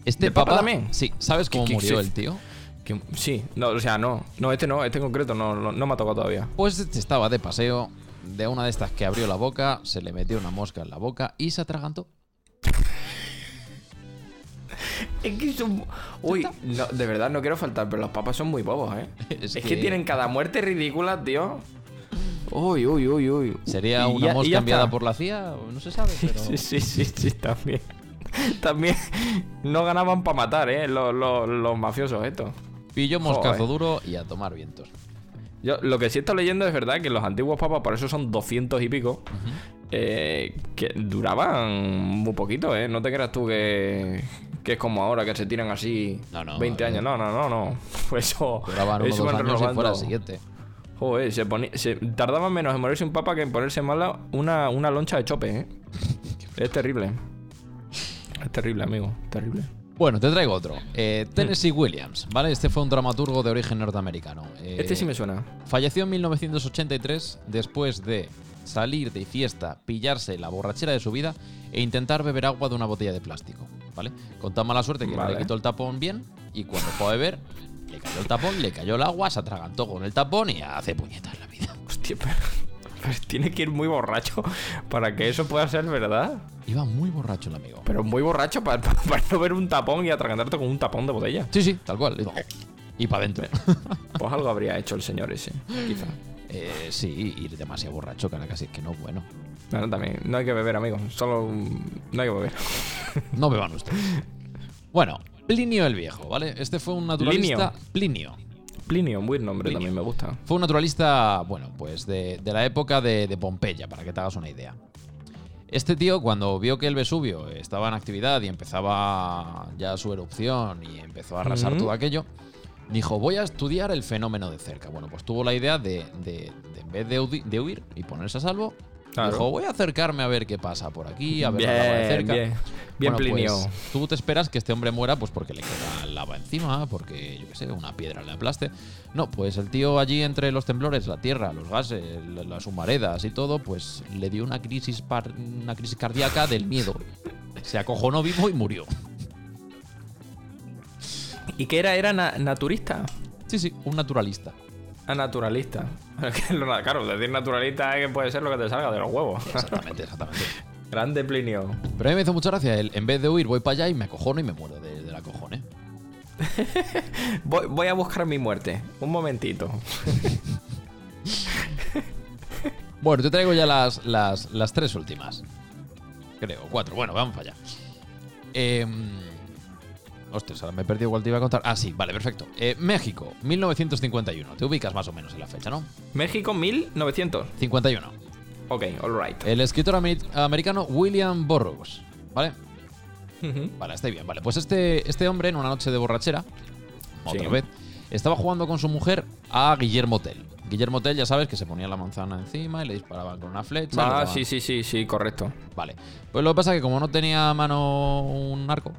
Speaker 2: Este
Speaker 3: ¿De Papa también?
Speaker 2: Sí, ¿sabes cómo
Speaker 3: ¿Qué- qué-
Speaker 2: murió
Speaker 3: sí?
Speaker 2: el tío?
Speaker 3: Que- sí. No, o sea, no. No, este no. Este en concreto no, no, no me ha tocado todavía.
Speaker 2: Pues este estaba de paseo de una de estas que abrió la boca, se le metió una mosca en la boca y se atragantó.
Speaker 3: Es que son. Uy, no, de verdad no quiero faltar, pero los papas son muy bobos, ¿eh?
Speaker 2: Es
Speaker 3: Es, que...
Speaker 2: que-
Speaker 3: tienen cada muerte ridícula, tío. Uy, uy, uy, uy.
Speaker 2: ¿Sería
Speaker 3: Y
Speaker 2: una
Speaker 3: ya-
Speaker 2: mosca enviada
Speaker 3: está.
Speaker 2: por la CIA? No se sabe, pero...
Speaker 3: Sí, sí, sí, sí, también. También no ganaban para matar, ¿eh? Los, los- los mafiosos estos.
Speaker 2: Pilló moscazo duro y a tomar vientos.
Speaker 3: Yo lo que sí estoy leyendo es verdad que los antiguos papas, por eso son 200 y pico, eh, que duraban muy poquito, ¿eh? No te creas tú que, que es como ahora, que se tiran así
Speaker 2: No, no,
Speaker 3: 20
Speaker 2: eh.
Speaker 3: años. No, no, no, no. Pues eso,
Speaker 2: Duraban unos
Speaker 3: eso
Speaker 2: dos años y fuera el siguiente.
Speaker 3: Joder, se, ponía- se tardaba menos en morirse un papa que en ponerse mala una, una loncha de chope, ¿eh? es terrible. Es terrible, amigo. Terrible.
Speaker 2: Bueno, te traigo otro. Eh, Tennessee Williams, ¿vale? Este fue un dramaturgo de origen norteamericano. Eh,
Speaker 3: Este sí me suena.
Speaker 2: Falleció en 1983 después de salir de fiesta, pillarse la borrachera de su vida e intentar beber agua de una botella de plástico, ¿vale? Con tan mala suerte que no le quitó el tapón bien y cuando fue a beber, le cayó el tapón, le cayó el agua, se atragantó con el tapón y hace puñetas la vida.
Speaker 3: Hostia, pero, pero tiene que ir muy borracho para que eso pueda ser verdad.
Speaker 2: Iba muy borracho el amigo.
Speaker 3: Pero muy borracho para, para no ver un tapón y atragantarte con un tapón de botella.
Speaker 2: Sí, sí, tal cual. Y para adentro.
Speaker 3: Pues algo habría hecho el señor ese, quizá.
Speaker 2: Eh, sí, ir demasiado borracho, cara, casi que no, bueno.
Speaker 3: Bueno, también, no hay que beber, amigos. Solo no hay que beber.
Speaker 2: No beban ustedes. Bueno, Plinio el Viejo, ¿vale? Este fue un naturalista. Plinio.
Speaker 3: Plinio, un buen nombre
Speaker 2: Plinio.
Speaker 3: también me gusta.
Speaker 2: Fue un naturalista, bueno, pues de, de la época de, de Pompeya, para que te hagas una idea. Este tío, cuando vio que el Vesubio estaba en actividad y empezaba ya su erupción y empezó a arrasar todo aquello, dijo, voy a estudiar el fenómeno de cerca. Bueno, pues tuvo la idea de, en vez de huir y ponerse a salvo,
Speaker 3: Claro.
Speaker 2: dijo, voy a acercarme a ver qué pasa por aquí, a ver la lava de
Speaker 3: Bien,
Speaker 2: cerca.
Speaker 3: bien. Bien,
Speaker 2: Bueno,
Speaker 3: Plinio.
Speaker 2: pues, tú te esperas que este hombre muera pues porque le queda lava encima, porque, yo qué sé, una piedra le aplaste. No, pues el tío allí entre los temblores, la tierra, los gases, la- las humaredas y todo, pues le dio una crisis, par- una crisis cardíaca del miedo. Se acojonó vivo y murió.
Speaker 3: ¿Y qué era? ¿Era na- naturista?
Speaker 2: Sí, sí, un naturalista.
Speaker 3: Naturalista. Claro, decir naturalista es que puede ser lo que te salga de los huevos.
Speaker 2: Exactamente, exactamente.
Speaker 3: Grande Plinio.
Speaker 2: Pero a mí me hizo mucha gracia. El, en vez de huir, voy para allá y me acojono y me muero de, de la cojone.
Speaker 3: Voy, voy a buscar mi muerte. Un momentito.
Speaker 2: Bueno, te traigo ya las, las, las tres últimas. Creo, cuatro. Bueno, vamos para allá. Eh, Ostras, ahora me he perdido cuál te iba a contar. Ah, sí, vale, perfecto. Eh, México, 1951. Te ubicas más o menos en la fecha, ¿no?
Speaker 3: México 1900.
Speaker 2: 51.
Speaker 3: Ok, alright.
Speaker 2: El escritor amer- americano William Burroughs, ¿vale? Vale, está bien. Vale, pues este, este hombre en una noche de borrachera, otra
Speaker 3: Sí.
Speaker 2: vez, estaba jugando con su mujer a Guillermo Tell. Guillermo Tell, ya sabes, que se ponía la manzana encima y le disparaban con una flecha. le
Speaker 3: Ah, sí, sí, sí, sí, correcto.
Speaker 2: Vale. Pues lo que pasa es que como no tenía a mano un arco,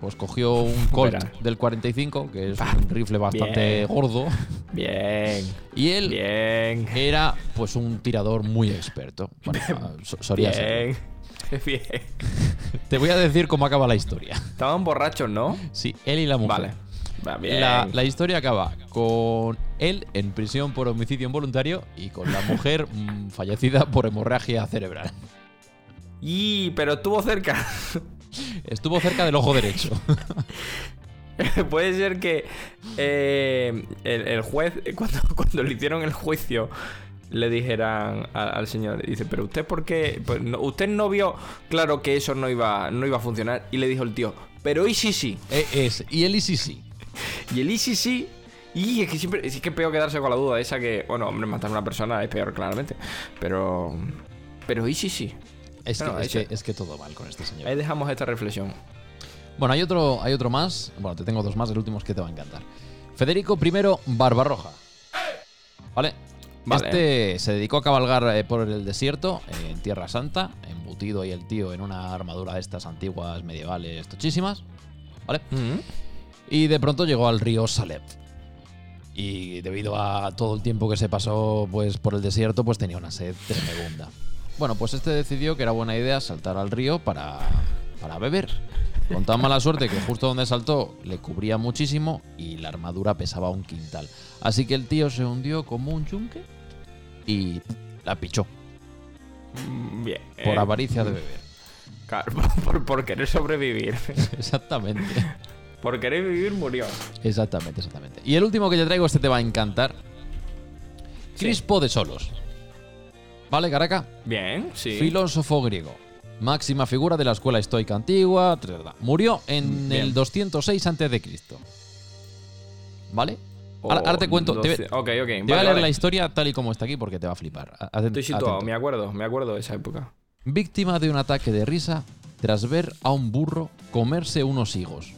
Speaker 2: pues cogió un Colt del 45, que es un rifle bastante
Speaker 3: Bien.
Speaker 2: gordo.
Speaker 3: Bien.
Speaker 2: Y él
Speaker 3: Bien.
Speaker 2: era pues un tirador muy experto. Bueno, ah, so- solía ser.
Speaker 3: Bien. Bien.
Speaker 2: Te voy a decir cómo acaba la historia.
Speaker 3: Estaban borrachos, ¿no?
Speaker 2: Sí, él y la mujer.
Speaker 3: Vale. Va bien.
Speaker 2: La, la historia acaba con él en prisión por homicidio involuntario y con la mujer mm, fallecida por hemorragia cerebral.
Speaker 3: Y, pero estuvo cerca.
Speaker 2: Estuvo cerca del ojo derecho.
Speaker 3: Puede ser que eh, el, el juez, cuando, cuando le hicieron el juicio, le dijeran a- al señor, dice, pero usted por qué, Pues no- usted no vio claro que eso no iba, no iba a funcionar. Y le dijo el tío, pero y sí sí.
Speaker 2: Eh, es, y él y sí sí.
Speaker 3: Y el y sí sí. Y es que siempre, es que es peor quedarse con la duda esa que, bueno, hombre, matar a una persona es peor, claramente. Pero, pero y sí sí.
Speaker 2: Es, que, es, que, es que todo mal con este señor.
Speaker 3: Ahí dejamos esta reflexión.
Speaker 2: Bueno, hay otro, hay otro más. Bueno, te tengo dos más, el último es que te va a encantar. Federico I Barbarroja. ¿Vale?
Speaker 3: Vale.
Speaker 2: Este se dedicó a cabalgar eh, por el desierto, en Tierra Santa, embutido ahí el tío en una armadura de estas antiguas medievales tochísimas. ¿Vale? Y de pronto llegó al río Salep. y debido a todo el tiempo que se pasó pues por el desierto, pues tenía una sed tremenda. Bueno, pues este decidió que era buena idea saltar al río para, para beber. Con tan mala suerte que justo donde saltó le cubría muchísimo y la armadura pesaba un quintal. Así que el tío se hundió como un yunque y la pichó
Speaker 3: Mm, Bien.
Speaker 2: por avaricia de beber.
Speaker 3: claro, por, por querer sobrevivir.
Speaker 2: Exactamente.
Speaker 3: por querer vivir murió.
Speaker 2: Exactamente, exactamente. Y el último que te traigo, este te va a encantar.
Speaker 3: Sí.
Speaker 2: Crispo de Solos. ¿Vale, Caraca?
Speaker 3: Bien, sí.
Speaker 2: Filósofo griego. Máxima figura de la escuela estoica antigua. Murió en
Speaker 3: Bien.
Speaker 2: el 206 a.C. ¿Vale? Ahora,
Speaker 3: O
Speaker 2: ahora te cuento. Te,
Speaker 3: doce-
Speaker 2: voy-
Speaker 3: Ok, ok.
Speaker 2: te voy a leer
Speaker 3: vale.
Speaker 2: la historia tal y como está aquí porque te va a flipar.
Speaker 3: Estoy situado,
Speaker 2: atento.
Speaker 3: me acuerdo, me acuerdo de esa época.
Speaker 2: Víctima de un ataque de risa tras ver a un burro comerse unos higos.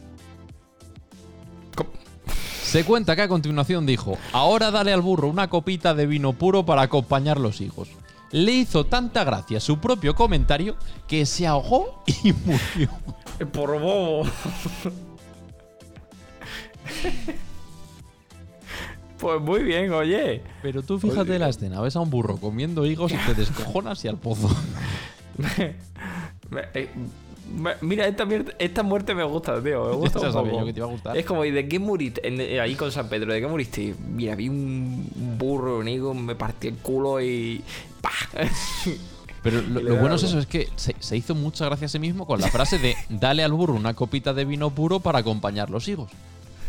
Speaker 2: Se cuenta que a continuación dijo, ahora dale al burro una copita de vino puro para acompañar los higos. Le hizo tanta gracia su propio comentario que se ahogó y murió.
Speaker 3: Por bobo. pues muy bien, oye.
Speaker 2: Pero tú fíjate la escena, ves a un burro comiendo higos y te descojonas y al pozo.
Speaker 3: Me- eh, me- mira, esta, esta muerte me gusta, tío. Me gusta un poco.
Speaker 2: que te iba a gustar.
Speaker 3: Es como, ¿y de qué muriste? En- eh, ahí con San Pedro, ¿de qué muriste? Mira, vi un burro, higo, me partí el culo y. ¡Pah!
Speaker 2: Pero lo, lo bueno es eso, es que se, se hizo mucha gracia a sí mismo con la frase de dale al burro una copita de vino puro para acompañar los higos.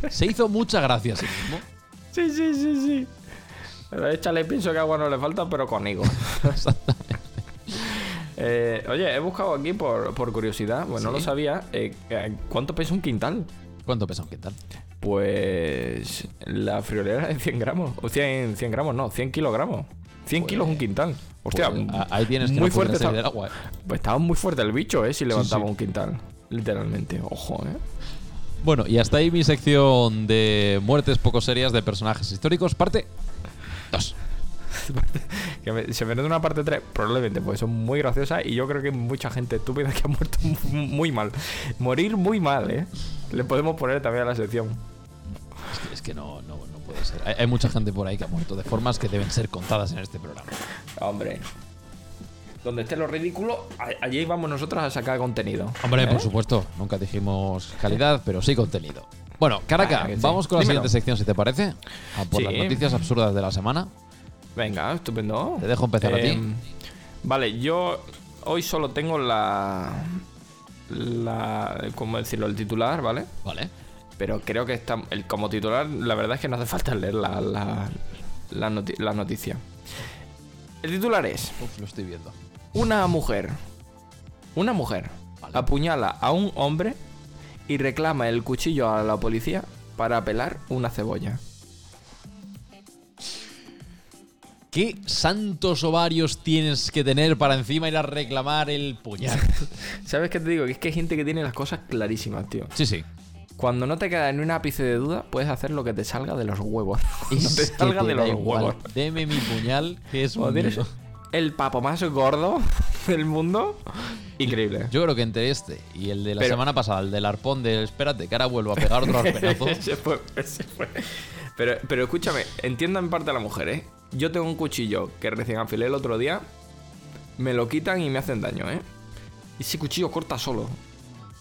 Speaker 2: Se hizo mucha gracia a sí mismo.
Speaker 3: sí, sí, sí, sí. Pero échale, pienso que agua no le falta, pero con higo. Eh, oye, he buscado aquí por, por curiosidad, pues no
Speaker 2: Sí.
Speaker 3: lo sabía. eh, eh, ¿Cuánto pesa un quintal?
Speaker 2: ¿Cuánto pesa un quintal?
Speaker 3: Pues la friolera de 100 gramos. O 100, 100 gramos, no, 100 kilogramos. 100
Speaker 2: Pues-
Speaker 3: kilos un quintal. Hostia,
Speaker 2: Pues, ahí tienes que
Speaker 3: muy
Speaker 2: no
Speaker 3: fuerte
Speaker 2: del agua. ¿eh?
Speaker 3: Pues estaba muy fuerte el bicho, ¿eh? Si levantaba
Speaker 2: sí.
Speaker 3: un quintal. Literalmente. Ojo, ¿eh?
Speaker 2: Bueno, y hasta ahí mi sección de muertes poco serias de personajes históricos, parte 2.
Speaker 3: Que me- se una parte 3, probablemente, pues son muy graciosas y yo creo que hay mucha gente estúpida que ha muerto mu- muy mal. Morir muy mal, ¿eh? Le podemos poner también a la sección.
Speaker 2: Es que, es que no, no, no puede ser. Hay, hay mucha gente por ahí que ha muerto de formas que deben ser contadas en este programa.
Speaker 3: Hombre. Donde esté lo ridículo, allí vamos nosotros a sacar contenido.
Speaker 2: Hombre,
Speaker 3: ¿Eh?
Speaker 2: por supuesto, nunca dijimos calidad, pero sí contenido. Bueno, Caraca,
Speaker 3: Ah, sí.
Speaker 2: vamos con la
Speaker 3: Dímelo.
Speaker 2: siguiente sección, si te parece. A por
Speaker 3: Sí.
Speaker 2: las noticias absurdas de la semana.
Speaker 3: Venga, estupendo.
Speaker 2: Te dejo empezar a ti.
Speaker 3: Em, Vale, yo hoy solo tengo la. La. ¿Cómo decirlo? El titular, ¿vale?
Speaker 2: Vale.
Speaker 3: Pero creo que está. El, como titular, la verdad es que no hace falta leer la, la, la, noti- la noticia. El titular es:
Speaker 2: Uf, lo estoy viendo.
Speaker 3: Una mujer. Una mujer
Speaker 2: Vale.
Speaker 3: apuñala a un hombre y reclama el cuchillo a la policía para pelar una cebolla.
Speaker 2: ¿Qué santos ovarios tienes que tener para encima ir a reclamar el puñal?
Speaker 3: ¿Sabes qué te digo? Que es que hay gente que tiene las cosas clarísimas, tío.
Speaker 2: Sí, sí.
Speaker 3: Cuando no te queda ni un ápice de duda, puedes hacer lo que te salga de los huevos. no
Speaker 2: Es
Speaker 3: te salga
Speaker 2: te
Speaker 3: de los
Speaker 2: igual.
Speaker 3: huevos.
Speaker 2: Deme mi puñal, que es un
Speaker 3: el papo más gordo del mundo, increíble.
Speaker 2: Yo creo que entre este y el de la
Speaker 3: Pero-
Speaker 2: semana pasada, el del arpón de espérate, que ahora vuelvo a pegar otro arpenazo.
Speaker 3: Ese fue- ese fue. Pero, pero escúchame, entiendo en parte a la mujer, ¿eh? Yo tengo un cuchillo que recién afilé el otro día, me lo quitan y me hacen daño, ¿eh? Y ese cuchillo corta solo.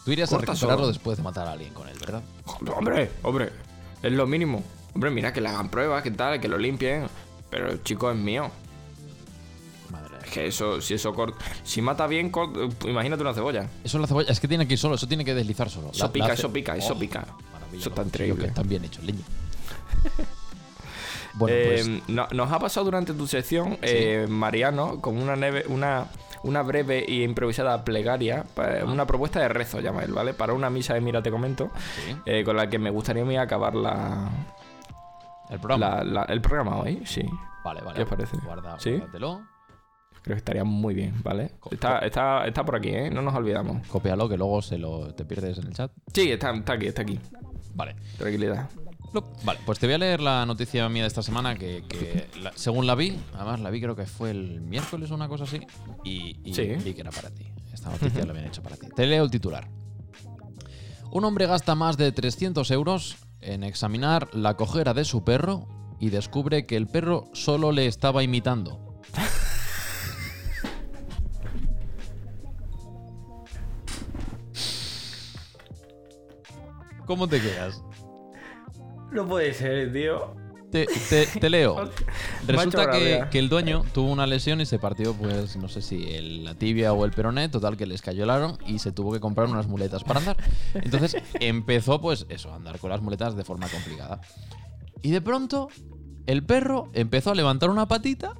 Speaker 2: Tú irías a recuperarlo
Speaker 3: solo.
Speaker 2: después de matar a alguien con él, ¿verdad?
Speaker 3: Hombre, hombre, es lo mínimo. Hombre, mira que le hagan pruebas, que tal, que lo limpien. Pero el chico es mío.
Speaker 2: Madre
Speaker 3: Es que eso, si eso corta. Si mata bien, cort- imagínate una cebolla.
Speaker 2: Eso es la cebolla, es que tiene que ir solo, eso tiene que deslizar solo.
Speaker 3: Eso
Speaker 2: La-
Speaker 3: pica,
Speaker 2: la
Speaker 3: eso pica, eso
Speaker 2: Oh,
Speaker 3: pica. Eso está increíble.
Speaker 2: Están bien hechos, leño. bueno,
Speaker 3: Eh,
Speaker 2: pues
Speaker 3: no- nos ha pasado durante tu sección, eh, Mariano, con una, neve- una, una breve e improvisada plegaria, una propuesta de rezo, llama él, ¿vale? Para una misa de Mira, te comento,
Speaker 2: sí,
Speaker 3: eh, con la que me gustaría a mí acabar la,
Speaker 2: el programa.
Speaker 3: la- la- el programa hoy, sí.
Speaker 2: vale, vale.
Speaker 3: ¿qué os parece?
Speaker 2: Guarda,
Speaker 3: ¿Sí?
Speaker 2: guárdatelo.
Speaker 3: Creo que estaría muy bien, ¿vale? Está, está, está por aquí, ¿eh? No nos olvidamos.
Speaker 2: Cópialo, que luego se lo, te pierdes en el chat.
Speaker 3: Sí, está, está aquí, está aquí.
Speaker 2: Vale.
Speaker 3: Tranquilidad.
Speaker 2: Vale, pues te voy a leer la noticia mía de esta semana que, que la- según la vi, además la vi creo que fue el miércoles o una cosa así, y, y
Speaker 3: Sí.
Speaker 2: vi que era para ti. Esta noticia la habían hecho para ti. Te leo el titular. Un hombre gasta más de 300 euros en examinar la cojera de su perro y descubre que el perro solo le estaba imitando. ¿Cómo te quedas?
Speaker 3: No puede ser, tío.
Speaker 2: Te, te- te leo. Resulta que, el dueño tuvo una lesión y se partió, pues, no sé si el- la tibia o el peroné, total que les aro y se tuvo que comprar unas muletas para andar. Entonces empezó, pues, eso, a andar con las muletas de forma complicada. Y de pronto, el perro empezó a levantar una patita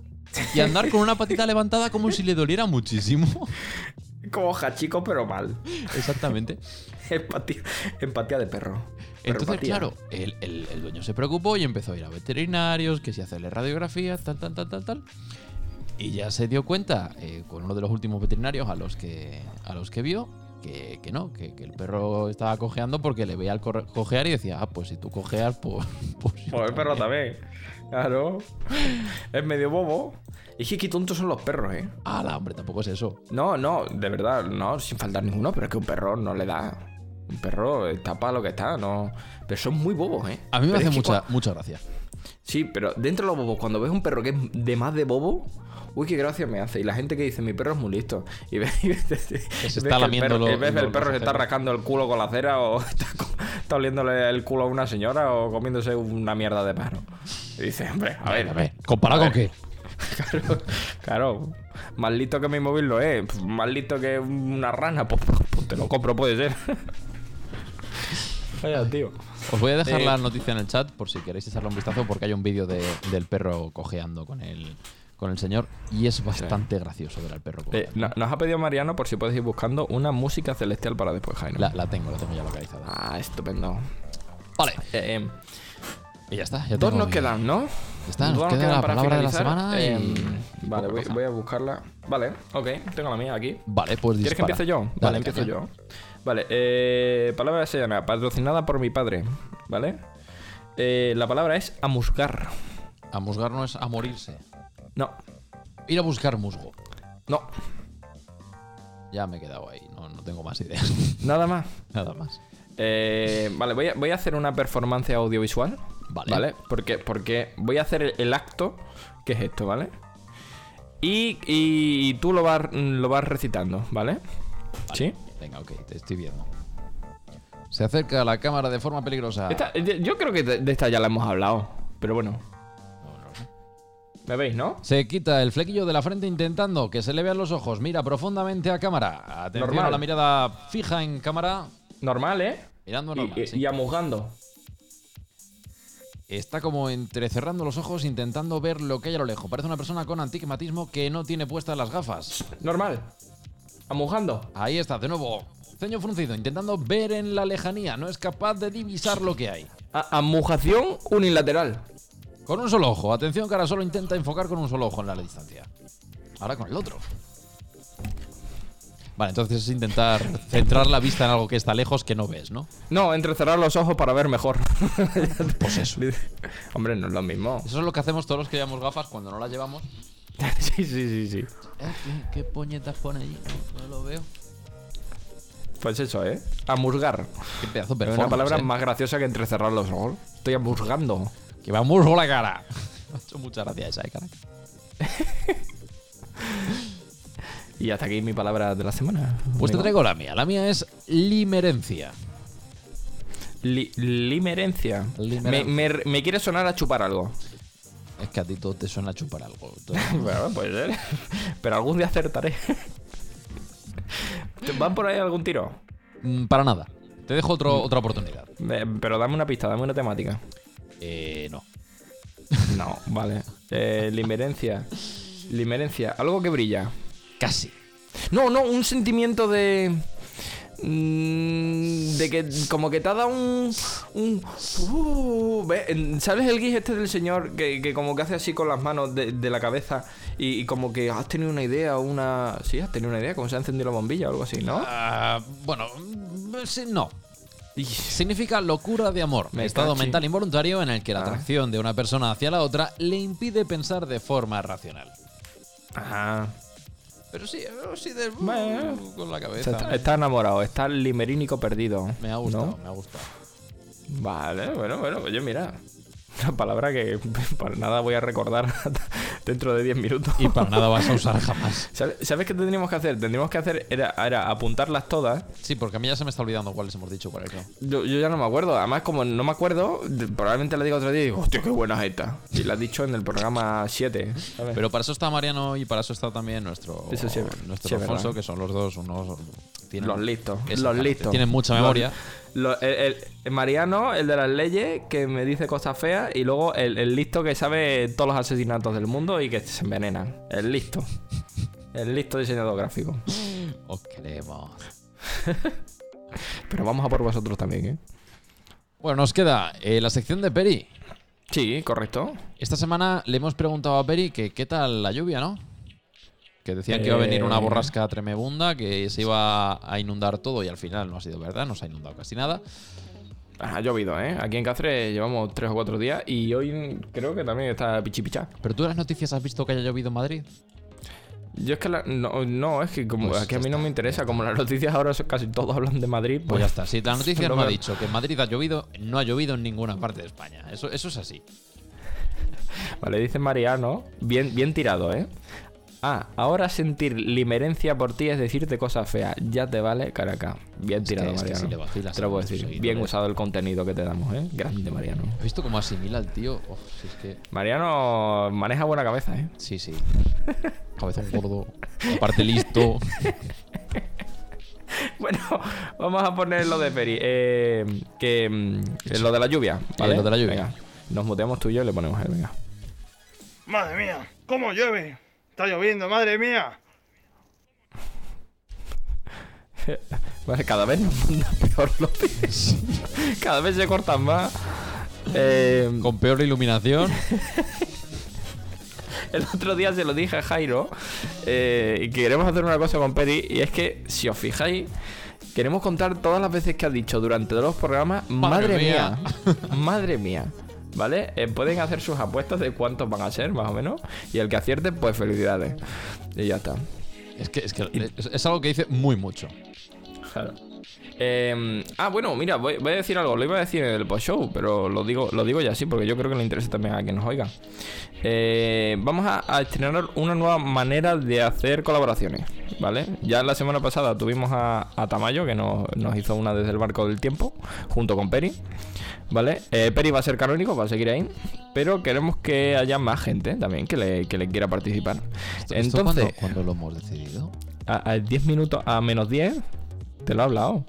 Speaker 2: y andar con una patita levantada como si le doliera muchísimo.
Speaker 3: Como hachico, pero mal.
Speaker 2: Exactamente.
Speaker 3: Empatía, empatía de perro.
Speaker 2: Entonces, claro, el, el- el dueño se preocupó y empezó a ir a veterinarios, que si hacerle radiografía, tal, tal, tal, tal, tal. Y ya se dio cuenta, eh, con uno de los últimos veterinarios a los que, a los que vio, que, que no, que, que el perro estaba cojeando porque le veía al cojear y decía, ah, pues si tú cojeas, pues... pues
Speaker 3: Pues el perro también. Claro. Es medio bobo. Es que qué tontos son los perros, ¿eh?
Speaker 2: Ala, hombre, tampoco es eso.
Speaker 3: No, no, de verdad, no, sin faltar ninguno, pero es que un perro no le da. Un perro está para lo que está, no. Pero son muy bobos, ¿eh?
Speaker 2: A mí me
Speaker 3: Pero
Speaker 2: hace mucha, mucha gracia.
Speaker 3: Sí, pero dentro de los bobos, cuando ves un perro que es de más de bobo, uy, qué gracia me hace. Y la gente que dice, mi perro es muy listo. Y ves, y ves- ves
Speaker 2: está
Speaker 3: que el
Speaker 2: lamiendo
Speaker 3: perro,
Speaker 2: lo-
Speaker 3: y ves el perro se está rascando el culo con la cera o está, oliéndole el culo a una señora o comiéndose una mierda de perro. Y dices, hombre, a ver,
Speaker 2: A ver, ¿comparado
Speaker 3: A
Speaker 2: con qué?
Speaker 3: Claro, claro. Más listo que mi móvil lo es. Más listo que una rana. Pues, pues te lo compro, puede ser. Vaya, tío.
Speaker 2: Os voy a dejar
Speaker 3: Eh,
Speaker 2: la noticia en el chat por si queréis echarle un vistazo porque hay un vídeo de- del perro cojeando con el, con el señor y es bastante gracioso ver al perro
Speaker 3: Eh,
Speaker 2: cojeando.
Speaker 3: no- nos ha pedido Mariano, por si puedes ir buscando, una música celestial para después, Jaime.
Speaker 2: La, la tengo, la tengo ya localizada.
Speaker 3: Ah, estupendo.
Speaker 2: Vale.
Speaker 3: Eh, eh,
Speaker 2: Y ya está. Ya
Speaker 3: dos nos quedan, ¿no?
Speaker 2: Está, nos queda la palabra de la
Speaker 3: finalizar.
Speaker 2: semana y-
Speaker 3: Eh,
Speaker 2: y
Speaker 3: vale, voy, a buscarla. Vale, ok, tengo la mía aquí.
Speaker 2: Vale, pues
Speaker 3: ¿Quieres que
Speaker 2: dispara.
Speaker 3: empiece yo?
Speaker 2: Dale,
Speaker 3: Vale, empiezo
Speaker 2: caña.
Speaker 3: yo. Vale, eh, palabra de semana, patrocinada por mi padre, ¿vale? Eh, la palabra es amusgar.
Speaker 2: A musgar no es a morirse.
Speaker 3: No,
Speaker 2: Ir a buscar musgo.
Speaker 3: no,
Speaker 2: Ya me he quedado ahí, no, no tengo más ideas.
Speaker 3: nada más.
Speaker 2: Nada más.
Speaker 3: Eh, vale, voy a, voy a hacer una performance audiovisual.
Speaker 2: Vale.
Speaker 3: ¿Vale? Porque, porque voy a hacer el, el acto, que es esto, ¿vale? Y, y tú lo vas, lo vas recitando, ¿vale? ¿Sí?
Speaker 2: Venga, ok, te estoy viendo. Se acerca a la cámara de forma peligrosa.
Speaker 3: Esta- yo creo que de, esta ya la hemos hablado, pero bueno. ¿Me veis, no?
Speaker 2: Se quita el flequillo de la frente intentando que se le vean los ojos. Mira profundamente a cámara. Atención
Speaker 3: Normal.
Speaker 2: a la mirada fija en cámara.
Speaker 3: Normal, ¿eh?
Speaker 2: Mirando
Speaker 3: Y,
Speaker 2: normal.
Speaker 3: y-
Speaker 2: sí.
Speaker 3: y.
Speaker 2: Está como entrecerrando los ojos intentando ver lo que hay a lo lejos. Parece una persona con antigmatismo que no tiene puestas las gafas.
Speaker 3: Normal. Amusgando.
Speaker 2: Ahí está, de nuevo. Ceño fruncido, intentando ver en la lejanía. No es capaz de divisar lo que hay.
Speaker 3: A- amujación unilateral.
Speaker 2: Con un solo ojo. Atención que ahora solo intenta enfocar con un solo ojo en la distancia. Ahora con el otro. Vale, entonces es intentar centrar la vista en algo que está lejos que no ves, ¿no?
Speaker 3: No, entrecerrar los ojos para ver mejor.
Speaker 2: Pues eso.
Speaker 3: Hombre, no es lo mismo.
Speaker 2: Eso es lo que hacemos todos los que llevamos gafas cuando no las llevamos.
Speaker 3: sí, sí, sí, sí.
Speaker 2: Eh, ¿Qué, qué puñetas pone allí? No, lo veo.
Speaker 3: Pues eso, ¿eh? Amusgar.
Speaker 2: Qué pedazo de
Speaker 3: Es una palabra
Speaker 2: ¿eh?
Speaker 3: más graciosa que entrecerrar los ojos. Estoy amusgando.
Speaker 2: Que va musgo la cara. Me ha hecho mucha gracia esa, eh, caray.
Speaker 3: Y hasta aquí mi palabra de la semana.
Speaker 2: Pues te traigo la mía. La mía es limerencia.
Speaker 3: Li- limerencia.
Speaker 2: Limerencia.
Speaker 3: Me, me- me quiere sonar a chupar algo.
Speaker 2: Es que a ti todo te suena a chupar algo.
Speaker 3: Bueno, puede ser. Pero algún día acertaré. ¿Te ¿Van por ahí algún tiro?
Speaker 2: Mm, Para nada. Te dejo otro, otra oportunidad.
Speaker 3: Eh, Pero dame una pista, dame una temática.
Speaker 2: Eh, no.
Speaker 3: No, vale. Eh, limerencia. Limerencia. Algo que brilla.
Speaker 2: Casi.
Speaker 3: No, no, un sentimiento de. mm, De que como que te ha dado un. un uh, ¿Sabes el guis este del señor que, que como que hace así con las manos de, de la cabeza y, y como que has tenido una idea o una. Sí, has tenido una idea, como se ha encendido la bombilla o algo así, ¿no?
Speaker 2: Ah, bueno, mm, no. Significa locura de amor.
Speaker 3: Me
Speaker 2: estado
Speaker 3: cachi.
Speaker 2: mental involuntario en el que la
Speaker 3: Ah.
Speaker 2: atracción de una persona hacia la otra le impide pensar de forma racional.
Speaker 3: Ajá.
Speaker 2: Pero sí, pero sí de,
Speaker 3: Bueno.
Speaker 2: con la cabeza.
Speaker 3: está, está enamorado, está limerínico perdido.
Speaker 2: Me ha gustado,
Speaker 3: ¿no?
Speaker 2: me ha gustado.
Speaker 3: Vale, bueno, bueno, oye, mira. Una palabra que para nada voy a recordar dentro de 10 minutos.
Speaker 2: Y para nada vas a usar jamás.
Speaker 3: ¿Sabes, ¿Sabes qué tendríamos que hacer? Tendríamos que hacer era, era apuntarlas todas.
Speaker 2: Sí, porque a mí ya se me está olvidando cuáles hemos dicho cuáles no.
Speaker 3: Yo, yo ya no me acuerdo. Además, como no me acuerdo, probablemente la diga otro día y digo, hostia, qué buena es esta. Y la has dicho en el programa 7. ¿sabes?
Speaker 2: Pero para eso está Mariano y para eso está también nuestro,
Speaker 3: Eso sí,
Speaker 2: nuestro
Speaker 3: sí,
Speaker 2: Alfonso,
Speaker 3: verdad.
Speaker 2: que son los dos unos... Tienen,
Speaker 3: los listos. Los listos.
Speaker 2: Tienen mucha
Speaker 3: Los-
Speaker 2: memoria.
Speaker 3: Lo- el, Mariano, el de las leyes, que me dice cosas feas. Y luego el, el listo que sabe todos los asesinatos del mundo y que se envenenan. El listo. El listo diseñador gráfico.
Speaker 2: Os queremos.
Speaker 3: Pero vamos a por vosotros también, ¿eh?
Speaker 2: Bueno, nos queda eh, la sección de Peri.
Speaker 3: Sí, correcto.
Speaker 2: Esta semana le hemos preguntado a Peri que qué tal la lluvia, ¿no? Que decían que iba a venir una
Speaker 3: Eh.
Speaker 2: borrasca tremebunda, que se iba a inundar todo y al final no ha sido verdad, no se ha inundado casi nada.
Speaker 3: Ha llovido, ¿eh? Aquí en Cáceres llevamos tres o cuatro días y hoy creo que también está pichipichá.
Speaker 2: Pero tú en las noticias has visto que haya llovido en Madrid.
Speaker 3: Yo es que la- no, no, es que como
Speaker 2: Pues
Speaker 3: aquí a
Speaker 2: ya
Speaker 3: mí no me interesa, como las noticias ahora son casi todos hablan de Madrid,
Speaker 2: Pues
Speaker 3: pues,
Speaker 2: ya está. Si la noticia
Speaker 3: no
Speaker 2: no ha
Speaker 3: me-
Speaker 2: dicho que en Madrid ha llovido, no ha llovido en ninguna parte de España. Eso, eso es así.
Speaker 3: Vale, dice Mariano, bien, bien tirado, ¿eh? Ah, ahora sentir limerencia por ti es decirte cosas feas. Ya te vale, caraca. Bien
Speaker 2: Es que-
Speaker 3: tirado,
Speaker 2: es que
Speaker 3: Mariano.
Speaker 2: si le vacilas
Speaker 3: te lo puedo decir. Bien usado el contenido que te damos, ¿eh? Grande, Mariano.
Speaker 2: ¿Has visto cómo asimila el tío? Si es que...
Speaker 3: Mariano maneja buena cabeza, ¿eh?
Speaker 2: Sí, sí. Cabezón gordo. Aparte listo.
Speaker 3: Bueno, vamos a poner lo de Peri. Eh, que mm, eh, lo de la lluvia, ¿vale?
Speaker 2: Eh, lo de la lluvia.
Speaker 3: Venga, nos muteamos tú y yo y le ponemos él, venga.
Speaker 4: Madre mía, ¿cómo llueve? Está lloviendo, madre mía.
Speaker 3: Cada vez nos manda peor los vídeos. Cada vez se cortan más. Eh,
Speaker 2: Con peor iluminación.
Speaker 3: el otro día se lo dije a Jairo eh, y queremos hacer una cosa con Peri y es que, si os fijáis, queremos contar todas las veces que ha dicho durante todos los programas,
Speaker 2: Madre
Speaker 3: madre,
Speaker 2: mía".
Speaker 3: mía, madre mía. ¿Vale? Eh, pueden hacer sus apuestas de cuántos van a ser, más o menos. Y el que acierte, pues felicidades. Y ya está.
Speaker 2: Es que, es, que es, es algo que dice muy mucho.
Speaker 3: Claro. Eh, ah, bueno, mira, voy, voy a decir algo. Lo iba a decir en el post-show, pero lo digo, lo digo ya sí, porque yo creo que le interesa también a quien nos oiga. Eh, vamos a, a estrenar una nueva manera de hacer colaboraciones, ¿vale? Ya la semana pasada tuvimos a, a Tamayo, que nos, nos hizo una desde el barco del tiempo, junto con Peri, ¿vale? Eh, Peri va a ser canónico, va a seguir ahí, pero queremos que haya más gente también que le, que le quiera participar.
Speaker 2: ¿Esto, esto
Speaker 3: Entonces,
Speaker 2: cuándo- cuándo lo hemos decidido?
Speaker 3: a, a 10 minutos, a menos 10, te lo he hablado.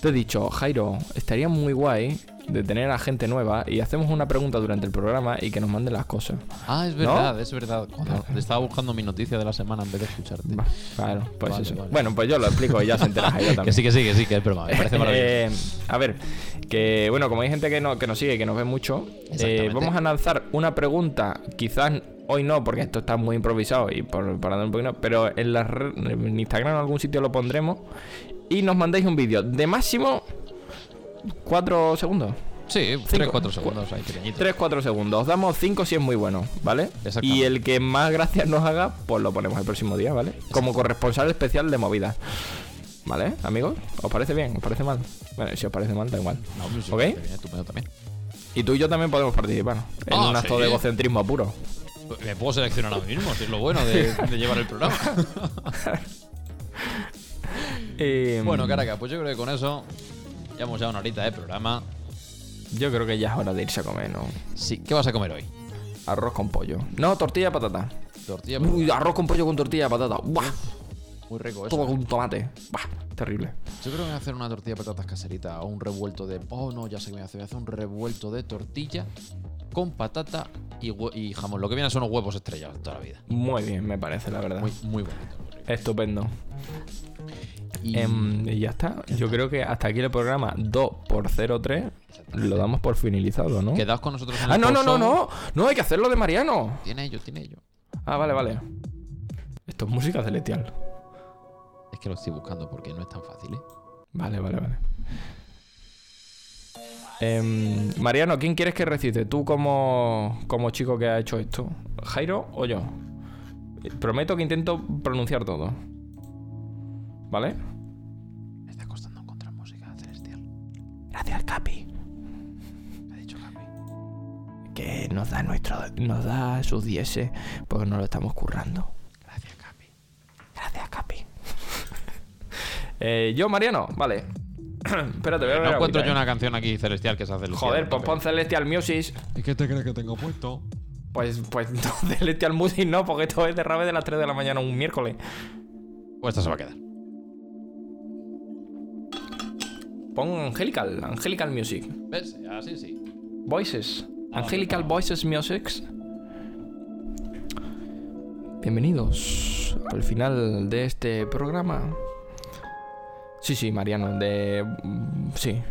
Speaker 3: Te he dicho, Jairo, estaría muy guay de tener a gente nueva y hacemos una pregunta durante el programa y que nos manden las cosas.
Speaker 2: Ah, es verdad, es verdad. Cuando estaba buscando mi noticia de la semana en vez de escucharte.
Speaker 3: Va, Claro, pues
Speaker 2: Vale,
Speaker 3: eso.
Speaker 2: vale.
Speaker 3: Bueno, pues yo lo explico y ya se entera Jairo
Speaker 2: que
Speaker 3: también.
Speaker 2: sí, que sí, que sí, que es broma. Me parece maravilloso.
Speaker 3: Eh, a ver, que bueno, como hay gente que, no, que nos sigue y que nos ve mucho, eh, vamos a lanzar una pregunta, quizás hoy no, porque esto está muy improvisado y por, para dar un poquito, pero en, la en Instagram o algún sitio lo pondremos y nos mandáis un vídeo de máximo 4 segundos.
Speaker 2: sí,
Speaker 3: cinco.
Speaker 2: 3-4 segundos ahí, pequeñito.
Speaker 3: 3-4 segundos. Os damos 5 si es muy bueno, ¿vale? Y el que más gracias nos haga, pues lo ponemos el próximo día, ¿vale? Como corresponsal especial de movidas. ¿Vale, amigos? ¿Os parece bien? ¿Os parece mal? Bueno, si os parece mal, da igual.
Speaker 2: No, pues
Speaker 3: ¿Ok?
Speaker 2: bien, estupendo también.
Speaker 3: Y tú y yo también podemos participar. En
Speaker 2: Ah,
Speaker 3: un acto
Speaker 2: ¿sí?
Speaker 3: de egocentrismo puro.
Speaker 2: Me puedo seleccionar a mí mismo, si es lo bueno de, de llevar el programa.
Speaker 3: Y,
Speaker 2: bueno, caraca, pues yo creo que con eso llevamos ya una horita de programa.
Speaker 3: Yo creo que ya es hora de irse a comer, ¿no?
Speaker 2: Sí, ¿qué vas a comer hoy?
Speaker 3: Arroz con pollo. No, tortilla de patata.
Speaker 2: Tortilla,
Speaker 3: Uy, arroz con pollo con tortilla de patata. ¡Buah!
Speaker 2: muy rico eso.
Speaker 3: Todo
Speaker 2: ¿eh?
Speaker 3: con tomate. ¡Buah! Terrible.
Speaker 2: Yo creo que voy a hacer una tortilla de patatas caserita o un revuelto de. Oh, no, ya sé que voy a hacer. Voy a hacer un revuelto de tortilla con patata y, y jamón. Lo que viene son unos huevos estrellados toda la vida.
Speaker 3: Muy bien, me parece, la verdad.
Speaker 2: Muy, muy bonito. muy.
Speaker 3: Estupendo.
Speaker 2: Y,
Speaker 3: Em, y ya está. Yo creo que hasta aquí el programa 2x03 lo damos por finalizado, ¿no?
Speaker 2: quedaos con nosotros en
Speaker 3: Ah,
Speaker 2: el
Speaker 3: no, no, no,
Speaker 2: post-show.
Speaker 3: no. No, hay que hacerlo de Mariano.
Speaker 2: Tiene ello, tiene ello.
Speaker 3: Ah, vale, vale. Esto es música celestial.
Speaker 2: Es que lo estoy buscando porque no es tan fácil, ¿eh?
Speaker 3: Vale, vale, vale. Em, Mariano, ¿quién quieres que recite? ¿Tú como, como chico que ha hecho esto? ¿Jairo o yo? Eh, Prometo que intento pronunciar todo. ¿Vale?
Speaker 2: Me está costando encontrar música celestial.
Speaker 3: Gracias, Capi.
Speaker 2: Me ha dicho Capi.
Speaker 3: que nos da nuestro nos da sus 10 porque no lo estamos currando. Gracias, Capi. Gracias, Capi. Eh, yo, Mariano, vale. Espérate, voy a
Speaker 2: No
Speaker 3: beber
Speaker 2: encuentro yo
Speaker 3: eh.
Speaker 2: una canción aquí celestial que se hace
Speaker 3: Joder, pues pon Celestial Music.
Speaker 2: ¿Y qué te crees que tengo puesto?
Speaker 3: Pues, pues no, Celestial Music no, porque esto es de rave de las 3 de la mañana un miércoles.
Speaker 2: Pues esta se va a quedar.
Speaker 3: Pon Angelical, Angelical Music.
Speaker 2: ¿Ves? Así sí.
Speaker 3: Voices. Angelical Voices Music. Bienvenidos al final de este programa. Sí, sí, Mariano, de... mm, Sí.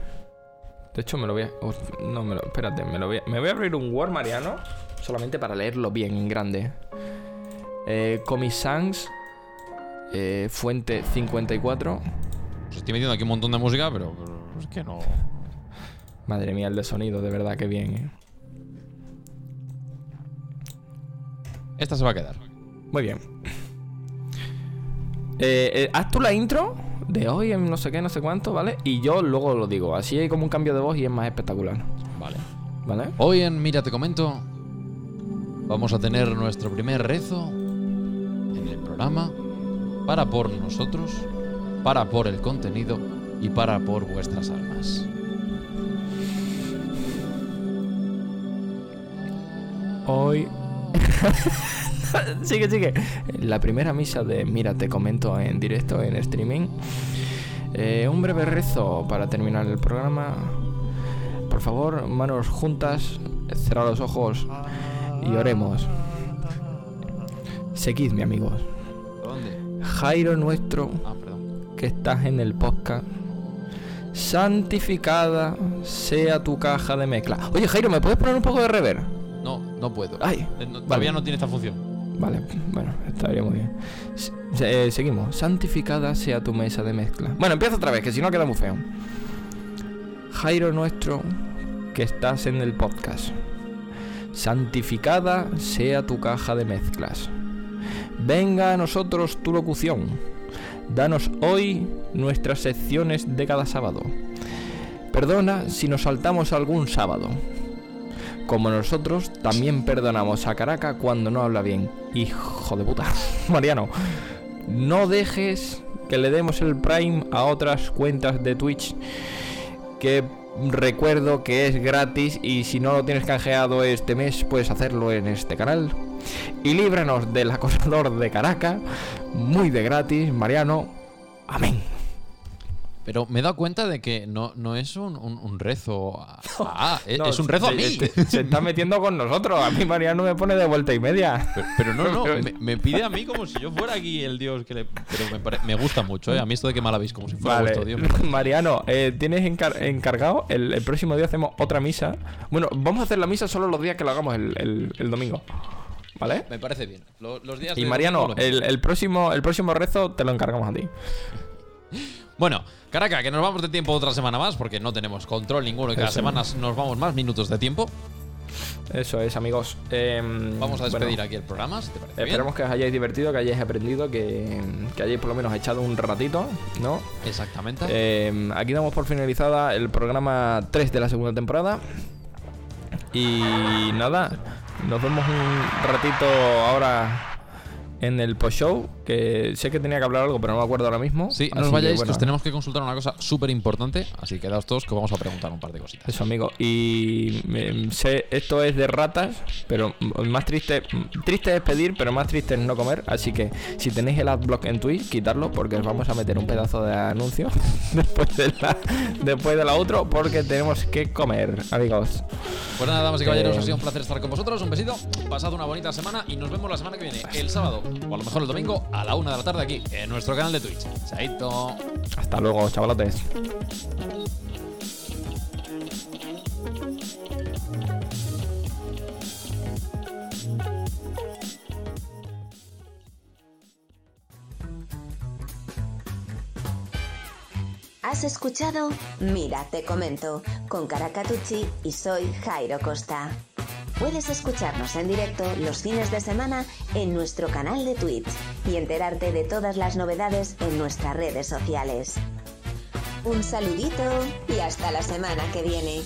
Speaker 3: De hecho, me lo voy a... oh, no, me lo... Espérate, me lo voy a... Me voy a abrir un Word, Mariano, solamente para leerlo bien en grande. Eh, Comic Sans, eh, fuente 54.
Speaker 2: Pues estoy metiendo aquí un montón de música, pero, pero es que no.
Speaker 3: Madre mía, el de sonido, de verdad que bien. eh.
Speaker 2: Esta se va a quedar.
Speaker 3: Muy bien. Eh, eh, haz tú la intro de hoy en no sé qué, no sé cuánto, ¿vale? Y yo luego lo digo. Así hay como un cambio de voz y es más espectacular.
Speaker 2: Vale.
Speaker 3: ¿Vale?
Speaker 2: Hoy en Mira Te Comento vamos a tener nuestro primer rezo en el programa para por nosotros, para por el contenido y para por vuestras almas.
Speaker 3: Hoy. sigue, sigue. La primera misa de Mira, te comento en directo en streaming. Eh, un breve rezo para terminar el programa. Por favor, manos juntas, cerrad los ojos y oremos. Seguidme, amigos.
Speaker 2: ¿Dónde?
Speaker 3: Jairo nuestro,
Speaker 2: Ah, perdón.
Speaker 3: que estás en el podcast. Santificada sea tu caja de mezcla. Oye, Jairo, ¿me puedes poner un poco de rever?
Speaker 2: No, no puedo.
Speaker 3: Ay,
Speaker 2: Eh,
Speaker 3: vale.
Speaker 2: todavía no tiene esta función.
Speaker 3: Vale, bueno, estaría muy bien. Eh, seguimos. Santificada sea tu mesa de mezcla. Bueno, empieza otra vez, que si no queda muy feo. Jairo nuestro, que estás en el podcast. Santificada sea tu caja de mezclas. Venga a nosotros tu locución. Danos hoy nuestras secciones de cada sábado. Perdona si nos saltamos algún sábado. Como nosotros también perdonamos a Caraca cuando no habla bien. Hijo de puta. Mariano, no dejes que le demos el Prime a otras cuentas de Twitch que recuerdo que es gratis y si no lo tienes canjeado este mes puedes hacerlo en este canal. Y líbranos del acosador de Caraca, muy de gratis, Mariano. Amén.
Speaker 2: Pero me he dado cuenta de que no, no es un, un- un rezo. a- a- es,
Speaker 3: No,
Speaker 2: es un rezo a mí.
Speaker 3: Se, se está metiendo con nosotros. A mí Mariano me pone de vuelta y media.
Speaker 2: Pero, pero no, no, me, me pide a mí como si yo fuera aquí el dios que le. Pero me, pare- me gusta mucho, ¿eh? A mí esto de que mal habéis como si fuera
Speaker 3: Vale,
Speaker 2: vuestro dios.
Speaker 3: Mariano, eh, tienes encar- encargado. El, el próximo día hacemos otra misa. Bueno, vamos a hacer la misa solo los días que lo hagamos el, el- el domingo. ¿Vale?
Speaker 2: Me parece bien. Lo- los días
Speaker 3: Y Mariano, el, el próximo, el próximo rezo te lo encargamos a ti.
Speaker 2: Bueno, Caraca, que nos vamos de tiempo otra semana más porque no tenemos control ninguno y cada
Speaker 3: Eso.
Speaker 2: semana nos vamos más minutos de tiempo.
Speaker 3: Eso es, amigos. Em,
Speaker 2: Vamos a despedir
Speaker 3: bueno,
Speaker 2: aquí el programa, si te parece bien.
Speaker 3: Esperemos que os hayáis divertido, que hayáis aprendido, que, que hayáis por lo menos echado un ratito, ¿no?
Speaker 2: Exactamente.
Speaker 3: Eh, aquí damos por finalizada el programa 3 de la segunda temporada. Y nada, nos vemos un ratito ahora en el post-show. Que sé que tenía que hablar algo, pero no me acuerdo ahora mismo.
Speaker 2: sí, no os vayáis,
Speaker 3: que, bueno,
Speaker 2: os tenemos que consultar una cosa súper importante. Así que quedaos todos que os vamos a preguntar un par de cositas.
Speaker 3: Eso, amigo. Y em, sé, esto es de ratas, pero más triste, triste es pedir, pero más triste es no comer. Así que si tenéis el adblock en Twitch, quitarlo, porque os vamos a meter un pedazo de anuncio después de la, después de la outro, porque tenemos que comer, amigos.
Speaker 2: Pues nada, damas y caballeros,
Speaker 3: Eh,
Speaker 2: ha sido un placer estar con vosotros. Un besito, pasad una bonita semana y nos vemos la semana que viene, el sábado, o a lo mejor el domingo, a la una de la tarde aquí, en nuestro canal de Twitch. Chaito.
Speaker 3: Hasta luego, chavalotes.
Speaker 1: Has escuchado Mira, te comento con Caracatucci y soy Jairo Costa. Puedes escucharnos en directo los fines de semana en nuestro canal de Twitch y enterarte de todas las novedades en nuestras redes sociales. Un saludito y hasta la semana que viene.